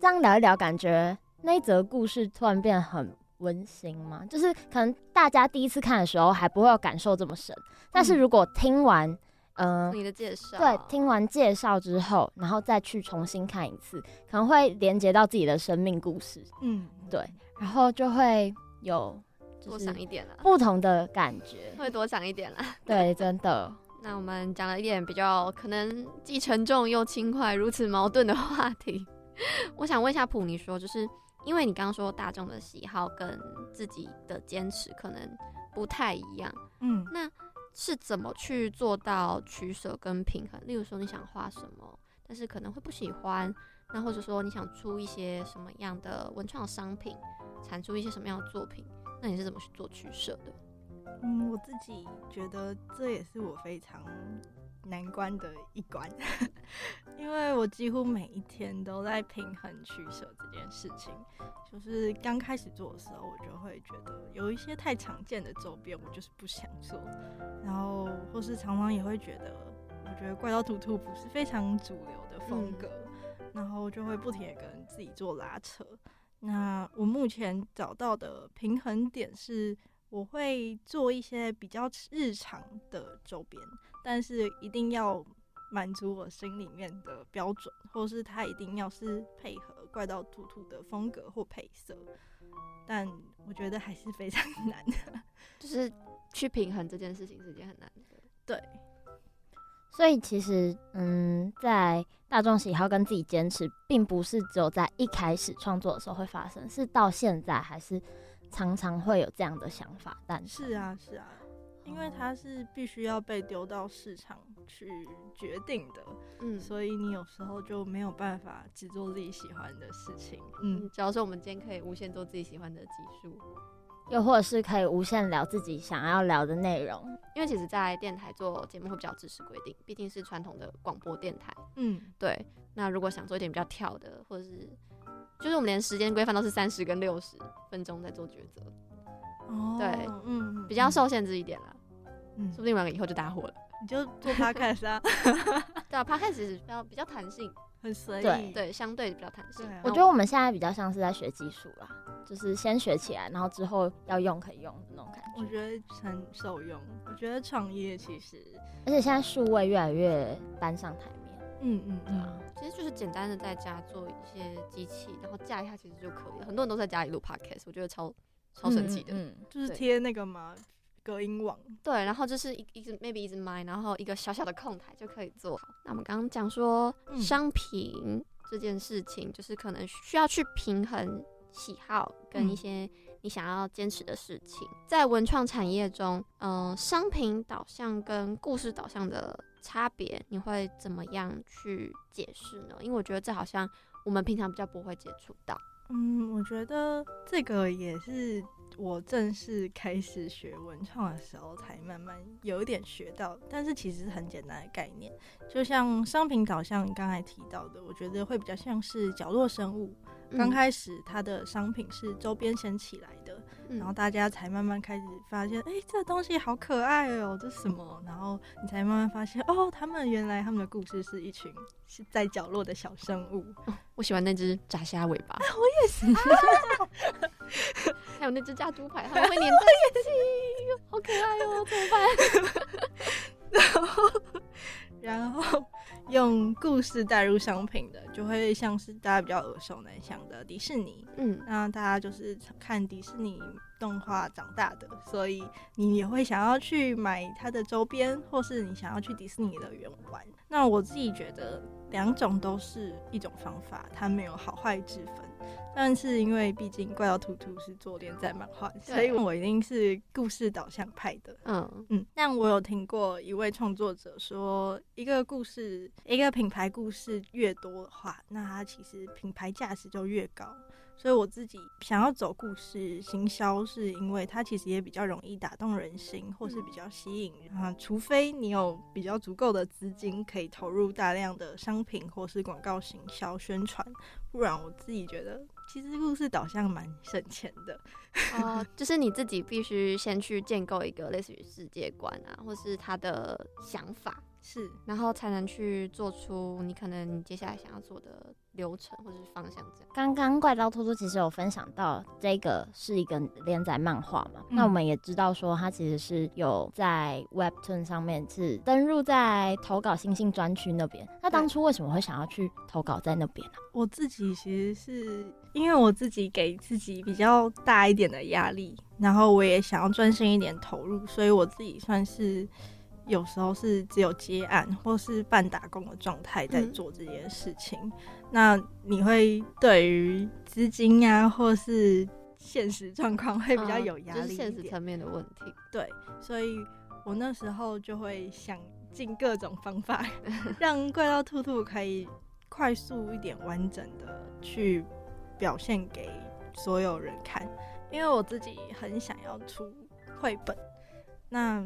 这样聊一聊，感觉那一则故事突然变得很温馨嘛。就是可能大家第一次看的时候还不会有感受这么深，但是如果听完，嗯、呃，你的介绍，对，听完介绍之后，然后再去重新看一次，可能会连接到自己的生命故事。嗯，对，然后就会有多想一点了，不同的感觉，会多想一点了。对，真的。那我们讲了一点比较可能既沉重又轻快、如此矛盾的话题。我想问一下普尼说，就是因为你刚刚说大众的喜好跟自己的坚持可能不太一样，嗯，那是怎么去做到取舍跟平衡？例如说你想画什么，但是可能会不喜欢，那或者说你想出一些什么样的文创商品，产出一些什么样的作品，那你是怎么去做取舍的？嗯，我自己觉得这也是我非常难关的一关，因为我我几乎每一天都在平衡取舍这件事情。就是刚开始做的时候，我就会觉得有一些太常见的周边，我就是不想做。然后或是常常也会觉得，我觉得怪盗图图不是非常主流的风格，嗯、然后就会不停地跟自己做拉扯。那我目前找到的平衡点是，我会做一些比较日常的周边，但是一定要满足我心里面的标准，或是它一定要是配合怪盗兔兔的风格或配色。但我觉得还是非常难的，就是去平衡这件事情是一件很难的。对，所以其实，嗯，在大众喜好跟自己坚持，并不是只有在一开始创作的时候会发生，是到现在还是。常常会有这样的想法，但是啊，是啊，因为它是必须要被丢到市场去决定的，嗯，所以你有时候就没有办法只做自己喜欢的事情，嗯，假如说我们今天可以无限做自己喜欢的集数，又或者是可以无限聊自己想要聊的内容，因为其实，在电台做节目会比较知识规定，毕竟是传统的广播电台，嗯，对。那如果想做一点比较跳的，或者是。就是我们连时间规范都是三十跟六十分钟在做抉择，哦，对，嗯，比较受限制一点啦，嗯，说不定我们两个以后就大火了，你就做 podcast 啊，对啊，podcast 其实比较比较弹性，很随意，对对，相对比较弹性。我觉得我们现在比较像是在学技术啦，就是先学起来，然后之后要用可以用的那种感觉。我觉得很受用，我觉得创业其实，而且现在数位越来越搬上台面。嗯嗯，对啊，其实就是简单的在家做一些机器，然后架一下其实就可以了。很多人都在家里录 podcast，我觉得超超神奇的。嗯，嗯，就是贴那个嘛隔音网，对，然后就是一一个 maybe 一支麦，然后一个小小的控台就可以做好。那我们刚刚讲说商品这件事情，就是可能需要去平衡喜好跟一些你想要坚持的事情。在文创产业中，嗯、呃，商品导向跟故事导向的。差别你会怎么样去解释呢？因为我觉得这好像我们平常比较不会接触到。嗯，我觉得这个也是我正式开始学文创的时候才慢慢有一点学到，但是其实是很简单的概念，就像商品导向你刚才提到的，我觉得会比较像是角落生物。刚开始它的商品是周边先起来的，嗯、然后大家才慢慢开始发现，哎、欸，这个东西好可爱哦、喔，这是什么？然后你才慢慢发现，哦，他们原来他们的故事是一群是在角落的小生物。哦、我喜欢那只炸虾尾巴，啊、我也是。还有那只炸猪排，他们会粘在一起，好可爱哦、喔，怎么办？然后。然后用故事带入商品的，就会像是大家比较耳熟能详的迪士尼，嗯，那大家就是看迪士尼动画长大的，所以你也会想要去买它的周边，或是你想要去迪士尼乐园玩。那我自己觉得两种都是一种方法，它没有好坏之分。但是因为毕竟怪盗图图是做连载漫画，所以我一定是故事导向派的。嗯嗯，但我有听过一位创作者说，一个故事，一个品牌故事越多的话，那它其实品牌价值就越高。所以我自己想要走故事行销，是因为它其实也比较容易打动人心，或是比较吸引人啊。除非你有比较足够的资金，可以投入大量的商品或是广告行销宣传，不然我自己觉得，其实故事导向蛮省钱的。哦、就是你自己必须先去建构一个类似于世界观啊，或是他的想法。是，然后才能去做出你可能你接下来想要做的流程或者是方向这样。刚刚怪盗兔兔其实有分享到这个是一个连载漫画嘛，嗯、那我们也知道说它其实是有在 Webtoon 上面是登入在投稿星星专区那边。那当初为什么会想要去投稿在那边呢？我自己其实是因为我自己给自己比较大一点的压力，然后我也想要专心一点投入，所以我自己算是。有时候是只有接案或是半打工的状态在做这件事情，嗯、那你会对于资金啊或是现实状况会比较有压力、嗯，就是现实层面的问题。对，所以我那时候就会想尽各种方法，让怪盗兔兔可以快速一点、完整的去表现给所有人看，因为我自己很想要出绘本，那。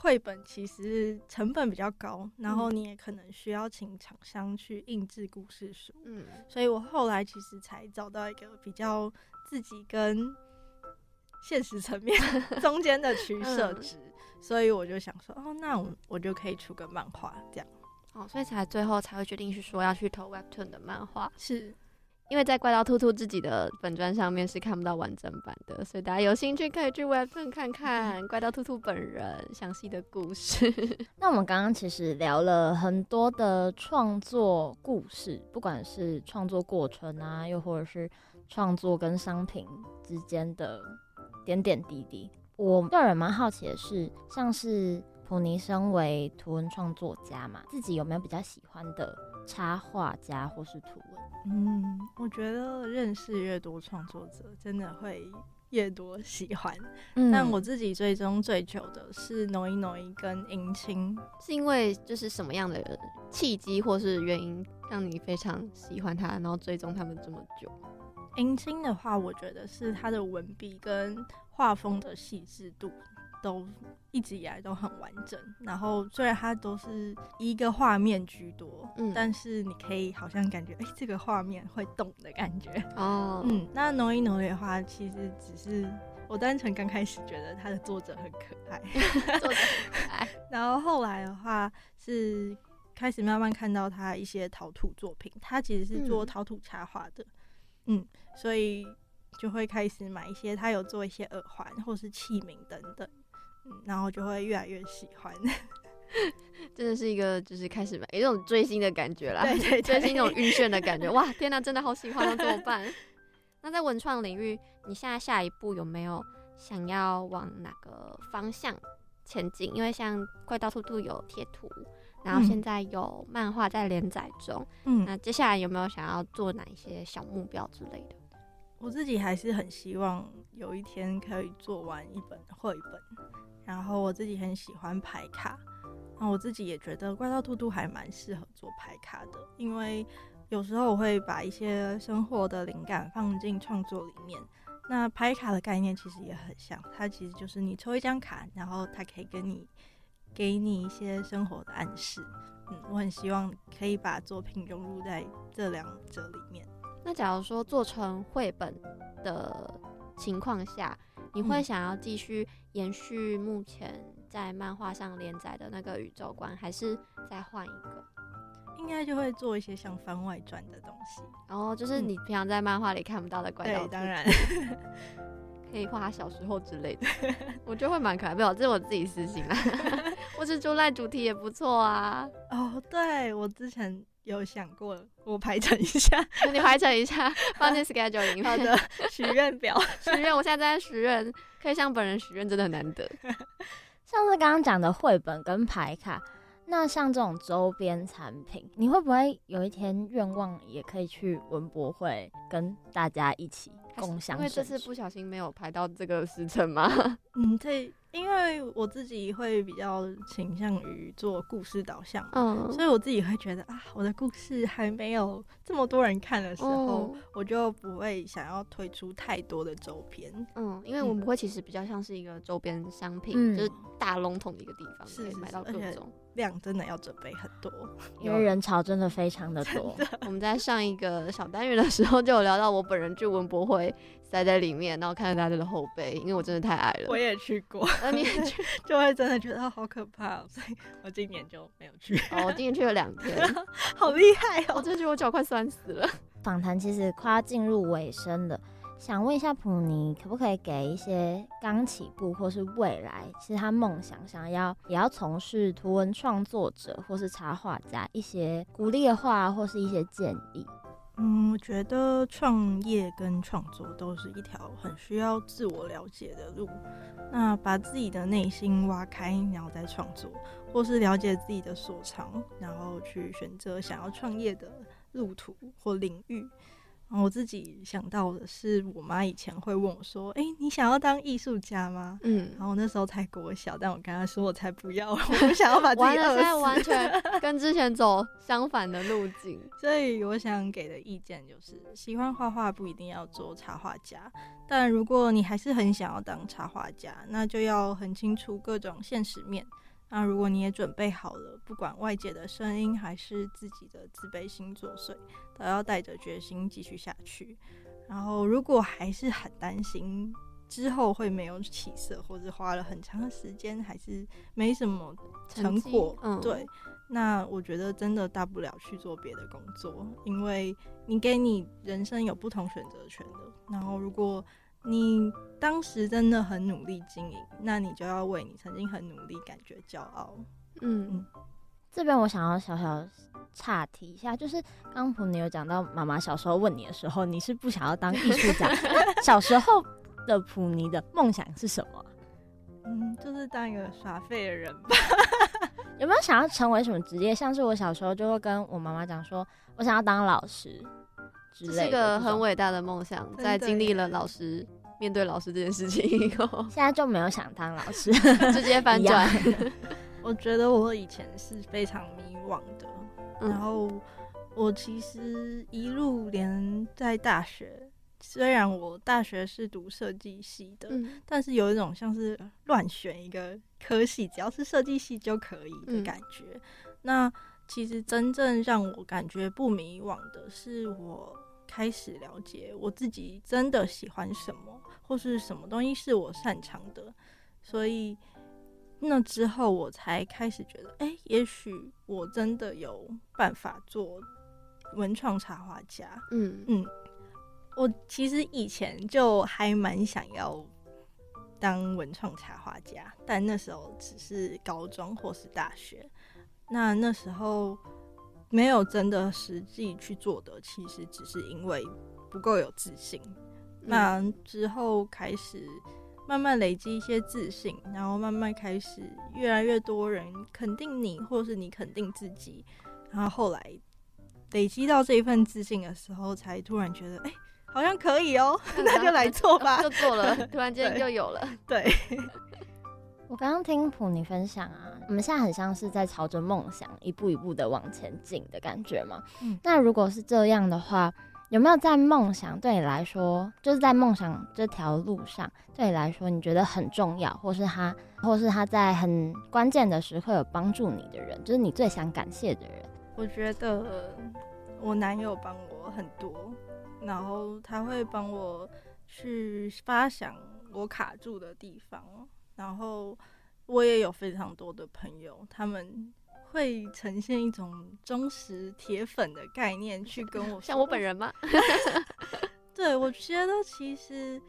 绘本其实成本比较高，然后你也可能需要请厂商去印制故事书。嗯，所以我后来其实才找到一个比较自己跟现实层面 中间的取舍值，嗯、所以我就想说，哦，那我我就可以出个漫画这样。哦，所以才最后才会决定去说要去投 Webtoon 的漫画，是因为在怪盗兔兔自己的本专上面是看不到完整版的，所以大家有兴趣可以去 Web 看看怪盗兔兔本人详细的故事。那我们刚刚其实聊了很多的创作故事，不管是创作过程啊，又或者是创作跟商品之间的点点滴滴。我个人蛮好奇的是，像是。普尼身为图文创作家嘛，自己有没有比较喜欢的插画家或是图文？嗯，我觉得认识越多创作者，真的会越多喜欢。嗯，但我自己最终追求的是挪伊挪伊跟银青，是因为就是什么样的契机或是原因让你非常喜欢他，然后追踪他们这么久？银青的话，我觉得是他的文笔跟画风的细致度。都一直以来都很完整，然后虽然它都是一个画面居多，嗯，但是你可以好像感觉，哎、欸，这个画面会动的感觉。哦，嗯，那 Noi Noi 的话，其实只是我单纯刚开始觉得它的作者很可爱，作者很可爱，然后后来的话是开始慢慢看到他一些陶土作品，他其实是做陶土插画的，嗯，嗯，所以就会开始买一些他有做一些耳环或是器皿等等。然后就会越来越喜欢，真的是一个就是开始有一种追星的感觉啦，对对对，追星那种晕眩的感觉。哇，天哪，真的好喜欢，那怎么办？那在文创领域，你现在下一步有没有想要往哪个方向前进？因为像怪盗兔兔有贴图，然后现在有漫画在连载中，嗯，那接下来有没有想要做哪一些小目标之类的？我自己还是很希望有一天可以做完一本绘本。然后我自己很喜欢排卡，那我自己也觉得怪盗兔兔还蛮适合做排卡的，因为有时候我会把一些生活的灵感放进创作里面。那排卡的概念其实也很像，它其实就是你抽一张卡，然后它可以跟你给你一些生活的暗示。嗯，我很希望可以把作品融入在这两者里面。那假如说做成绘本的情况下，你会想要继续延续目前在漫画上连载的那个宇宙观，还是再换一个？应该就会做一些像番外传的东西，然后就是你平常在漫画里看不到的怪盗。对，当然 可以画他小时候之类的，我觉得会蛮可爱。没有，这是我自己私心啦。或是猪赖主题也不错啊。哦，对，我之前。有想过，我排成一下，你排成一下，放进 schedule 里 面。好的，许愿表，许愿，我现在在许愿，可以向本人许愿，真的很难得。像是刚刚讲的绘本跟牌卡，那像这种周边产品，你会不会有一天愿望也可以去文博会跟大家一起共享？因为这次不小心没有排到这个时辰吗？嗯，对。因为我自己会比较倾向于做故事导向，嗯，所以我自己会觉得啊，我的故事还没有这么多人看的时候，嗯、我就不会想要推出太多的周边，嗯，因为我们会其实比较像是一个周边商品，嗯、就是大笼统的一个地方，是可以买到各种。量真的要准备很多，因为人潮真的非常的多。的我们在上一个小单元的时候就有聊到，我本人去文博会塞在里面，然后看着大家的后背，因为我真的太矮了。我也去过，那你也去，就会真的觉得好可怕，所以我今年就没有去。哦，我今年去了两天，好厉害哦！我真的觉得我脚快酸死了。访谈其实快要进入尾声了。想问一下普尼，可不可以给一些刚起步或是未来，其实他梦想想要也要从事图文创作者或是插画家一些鼓励的话，或是一些建议？嗯，我觉得创业跟创作都是一条很需要自我了解的路。那把自己的内心挖开，然后再创作，或是了解自己的所长，然后去选择想要创业的路途或领域。我自己想到的是，我妈以前会问我说：“哎、欸，你想要当艺术家吗？”嗯，然后我那时候才国小，但我跟她说：“我才不要，我不想要把自己饿死。”现在完全 跟之前走相反的路径。所以我想给的意见就是：喜欢画画不一定要做插画家，但如果你还是很想要当插画家，那就要很清楚各种现实面，那如果你也准备好了，不管外界的声音还是自己的自卑心作祟，都要带着决心继续下去。然后，如果还是很担心之后会没有起色，或者花了很长的时间还是没什么成果，嗯、对，那我觉得真的大不了去做别的工作，因为你给你人生有不同选择权的。然后，如果你当时真的很努力经营，那你就要为你曾经很努力感觉骄傲。嗯，嗯，这边我想要小小岔题一下，就是刚普尼有讲到妈妈小时候问你的时候，你是不想要当艺术家。小时候的普尼的梦想是什么？嗯，就是当一个耍废的人吧。有没有想要成为什么职业？像是我小时候就会跟我妈妈讲说，我想要当老师。这是一个很伟大的梦想，在经历了老师面对老师这件事情以后，现在就没有想当老师，直接 翻转。我觉得我以前是非常迷惘的，嗯、然后我其实一路连在大学，虽然我大学是读设计系的，嗯、但是有一种像是乱选一个科系，只要是设计系就可以的感觉。嗯、那其实真正让我感觉不迷惘的是我。开始了解我自己真的喜欢什么，或是什么东西是我擅长的，所以那之后我才开始觉得，哎、欸，也许我真的有办法做文创插画家。嗯嗯，我其实以前就还蛮想要当文创插画家，但那时候只是高中或是大学，那那时候。没有真的实际去做的，其实只是因为不够有自信。嗯、那之后开始慢慢累积一些自信，然后慢慢开始越来越多人肯定你，或是你肯定自己。然后后来累积到这一份自信的时候，才突然觉得，哎、欸，好像可以哦、喔，那就来做吧，就做了，突然间就有了，对。对我刚刚听普尼分享啊，我们现在很像是在朝着梦想一步一步的往前进的感觉嘛。嗯，那如果是这样的话，有没有在梦想对你来说，就是在梦想这条路上对你来说，你觉得很重要，或是他，或是他在很关键的时刻有帮助你的人，就是你最想感谢的人？我觉得我男友帮我很多，然后他会帮我去发想我卡住的地方。然后我也有非常多的朋友，他们会呈现一种忠实铁粉的概念去跟我，像我本人吗？对，我觉得其实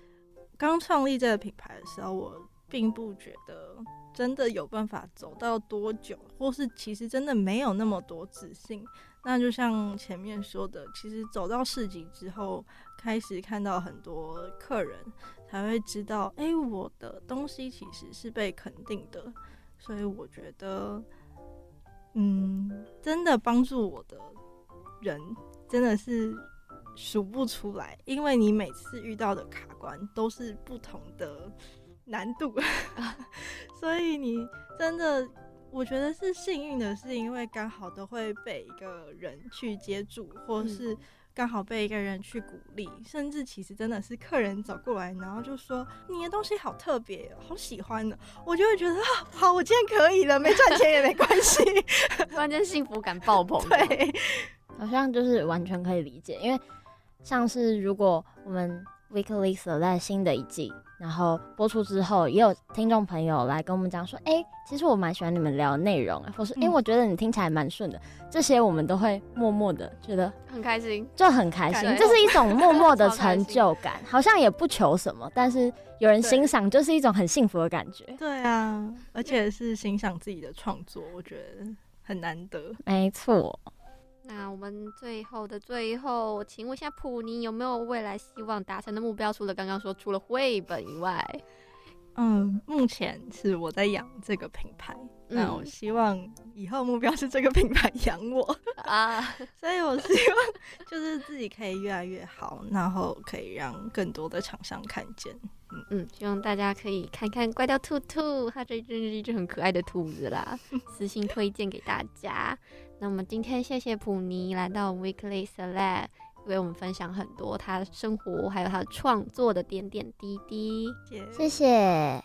刚创立这个品牌的时候，我并不觉得真的有办法走到多久，或是其实真的没有那么多自信。那就像前面说的，其实走到市集之后，开始看到很多客人。才会知道，哎、欸，我的东西其实是被肯定的，所以我觉得，嗯，真的帮助我的人真的是数不出来，因为你每次遇到的卡关都是不同的难度，所以你真的，我觉得是幸运的，是因为刚好都会被一个人去接住，或是。刚好被一个人去鼓励，甚至其实真的是客人走过来，然后就说你的东西好特别，好喜欢的，我就会觉得啊，好，我今天可以了，没赚钱也没关系，突然间幸福感爆棚。对，好像就是完全可以理解，因为像是如果我们 Weekly Select 新的一季。然后播出之后，也有听众朋友来跟我们讲说：“哎、欸，其实我蛮喜欢你们聊的内容，或是哎、欸，我觉得你听起来蛮顺的。”这些我们都会默默的觉得很开心，就很开心。这是一种默默的 成就感，好像也不求什么，但是有人欣赏，就是一种很幸福的感觉。对啊，而且是欣赏自己的创作，我觉得很难得。没错。那我们最后的最后，请问一下普尼有没有未来希望达成的目标？除了刚刚说除了绘本以外，嗯，目前是我在养这个品牌，那、嗯、我希望以后目标是这个品牌养我 啊，所以我希望就是自己可以越来越好，然后可以让更多的厂商看见。嗯嗯，希望大家可以看看怪掉兔兔，它这真是一只很可爱的兔子啦，私信推荐给大家。那我们今天谢谢普尼来到 Weekly Select，为我们分享很多他生活还有他创作的点点滴滴。谢谢。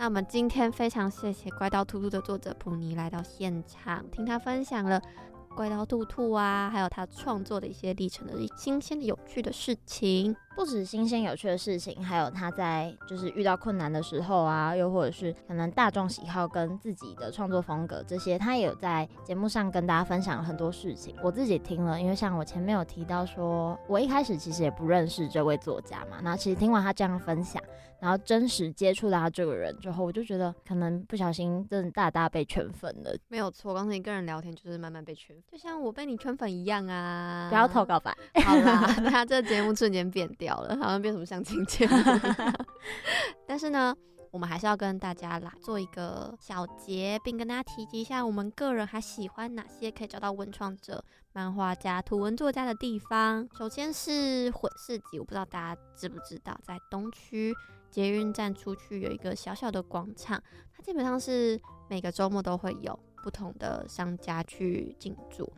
那我们今天非常谢谢《怪盗兔兔》的作者普尼来到现场，听他分享了。怪盗兔兔啊，还有他创作的一些历程的新鲜的有趣的事情，不止新鲜有趣的事情，还有他在就是遇到困难的时候啊，又或者是可能大众喜好跟自己的创作风格这些，他也有在节目上跟大家分享了很多事情。我自己听了，因为像我前面有提到说，我一开始其实也不认识这位作家嘛，那其实听完他这样分享。然后真实接触到他这个人之后，我就觉得可能不小心真的大大被圈粉了。没有错，刚才一个人聊天就是慢慢被圈粉，就像我被你圈粉一样啊！不要投稿吧。好啦，他这个节目瞬间变掉了，好像变什么相亲节目。但是呢，我们还是要跟大家来做一个小结，并跟大家提及一下我们个人还喜欢哪些可以找到文创者、漫画家、图文作家的地方。首先是混市集，我不知道大家知不知道，在东区。捷运站出去有一个小小的广场，它基本上是每个周末都会有不同的商家去进驻。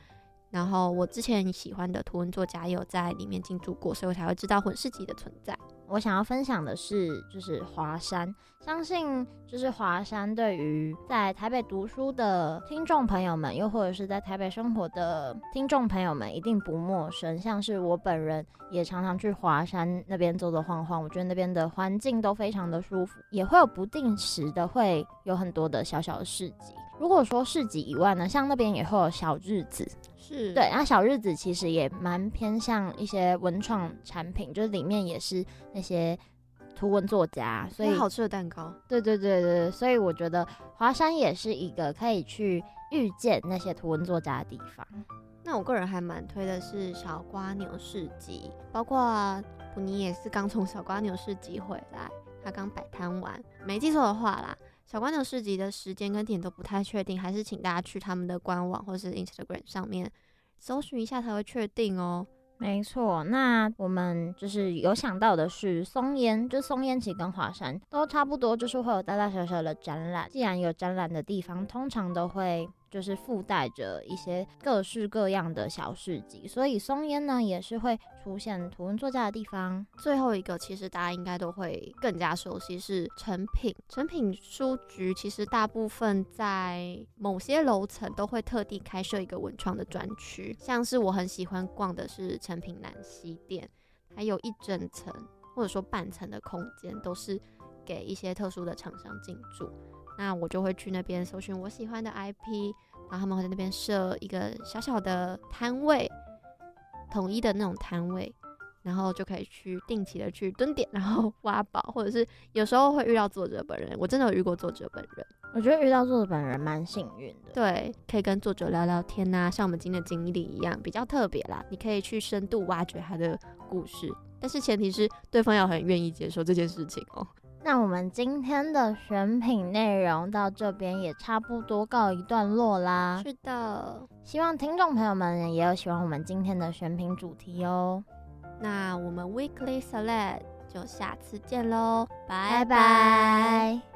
然后我之前喜欢的图文作家也有在里面进驻过，所以我才会知道混市集的存在。我想要分享的是，就是华山，相信就是华山对于在台北读书的听众朋友们，又或者是在台北生活的听众朋友们，一定不陌生。像是我本人也常常去华山那边走走晃晃，我觉得那边的环境都非常的舒服，也会有不定时的会有很多的小小的市集。如果说市集以外呢，像那边也会有小日子。是对，那小日子其实也蛮偏向一些文创产品，就是里面也是那些图文作家，所以好吃的蛋糕。对对对对，所以我觉得华山也是一个可以去遇见那些图文作家的地方。那我个人还蛮推的是小瓜牛市集，包括普尼也是刚从小瓜牛市集回来，他刚摆摊完，没记错的话啦。小关牛市集的时间跟点都不太确定，还是请大家去他们的官网或是 Instagram 上面搜寻一下才会确定哦。没错，那我们就是有想到的是松烟，就松烟其实跟华山都差不多，就是会有大大小小的展览。既然有展览的地方，通常都会。就是附带着一些各式各样的小市集，所以松烟呢也是会出现图文作家的地方。最后一个，其实大家应该都会更加熟悉是诚品。诚品书局其实大部分在某些楼层都会特地开设一个文创的专区，像是我很喜欢逛的是诚品南西店，还有一整层或者说半层的空间都是给一些特殊的厂商进驻。那我就会去那边搜寻我喜欢的 IP，然后他们会在那边设一个小小的摊位，统一的那种摊位，然后就可以去定期的去蹲点，然后 挖宝，或者是有时候会遇到作者本人。我真的有遇过作者本人，我觉得遇到作者本人蛮幸运的。对，可以跟作者聊聊天呐，像我们今天的经历一样，比较特别啦。你可以去深度挖掘他的故事，但是前提是对方要很愿意接受这件事情哦。那我们今天的选品内容到这边也差不多告一段落啦。是的，希望听众朋友们也有喜欢我们今天的选品主题哦。那我们 Weekly Select 就下次见喽，拜拜。拜拜。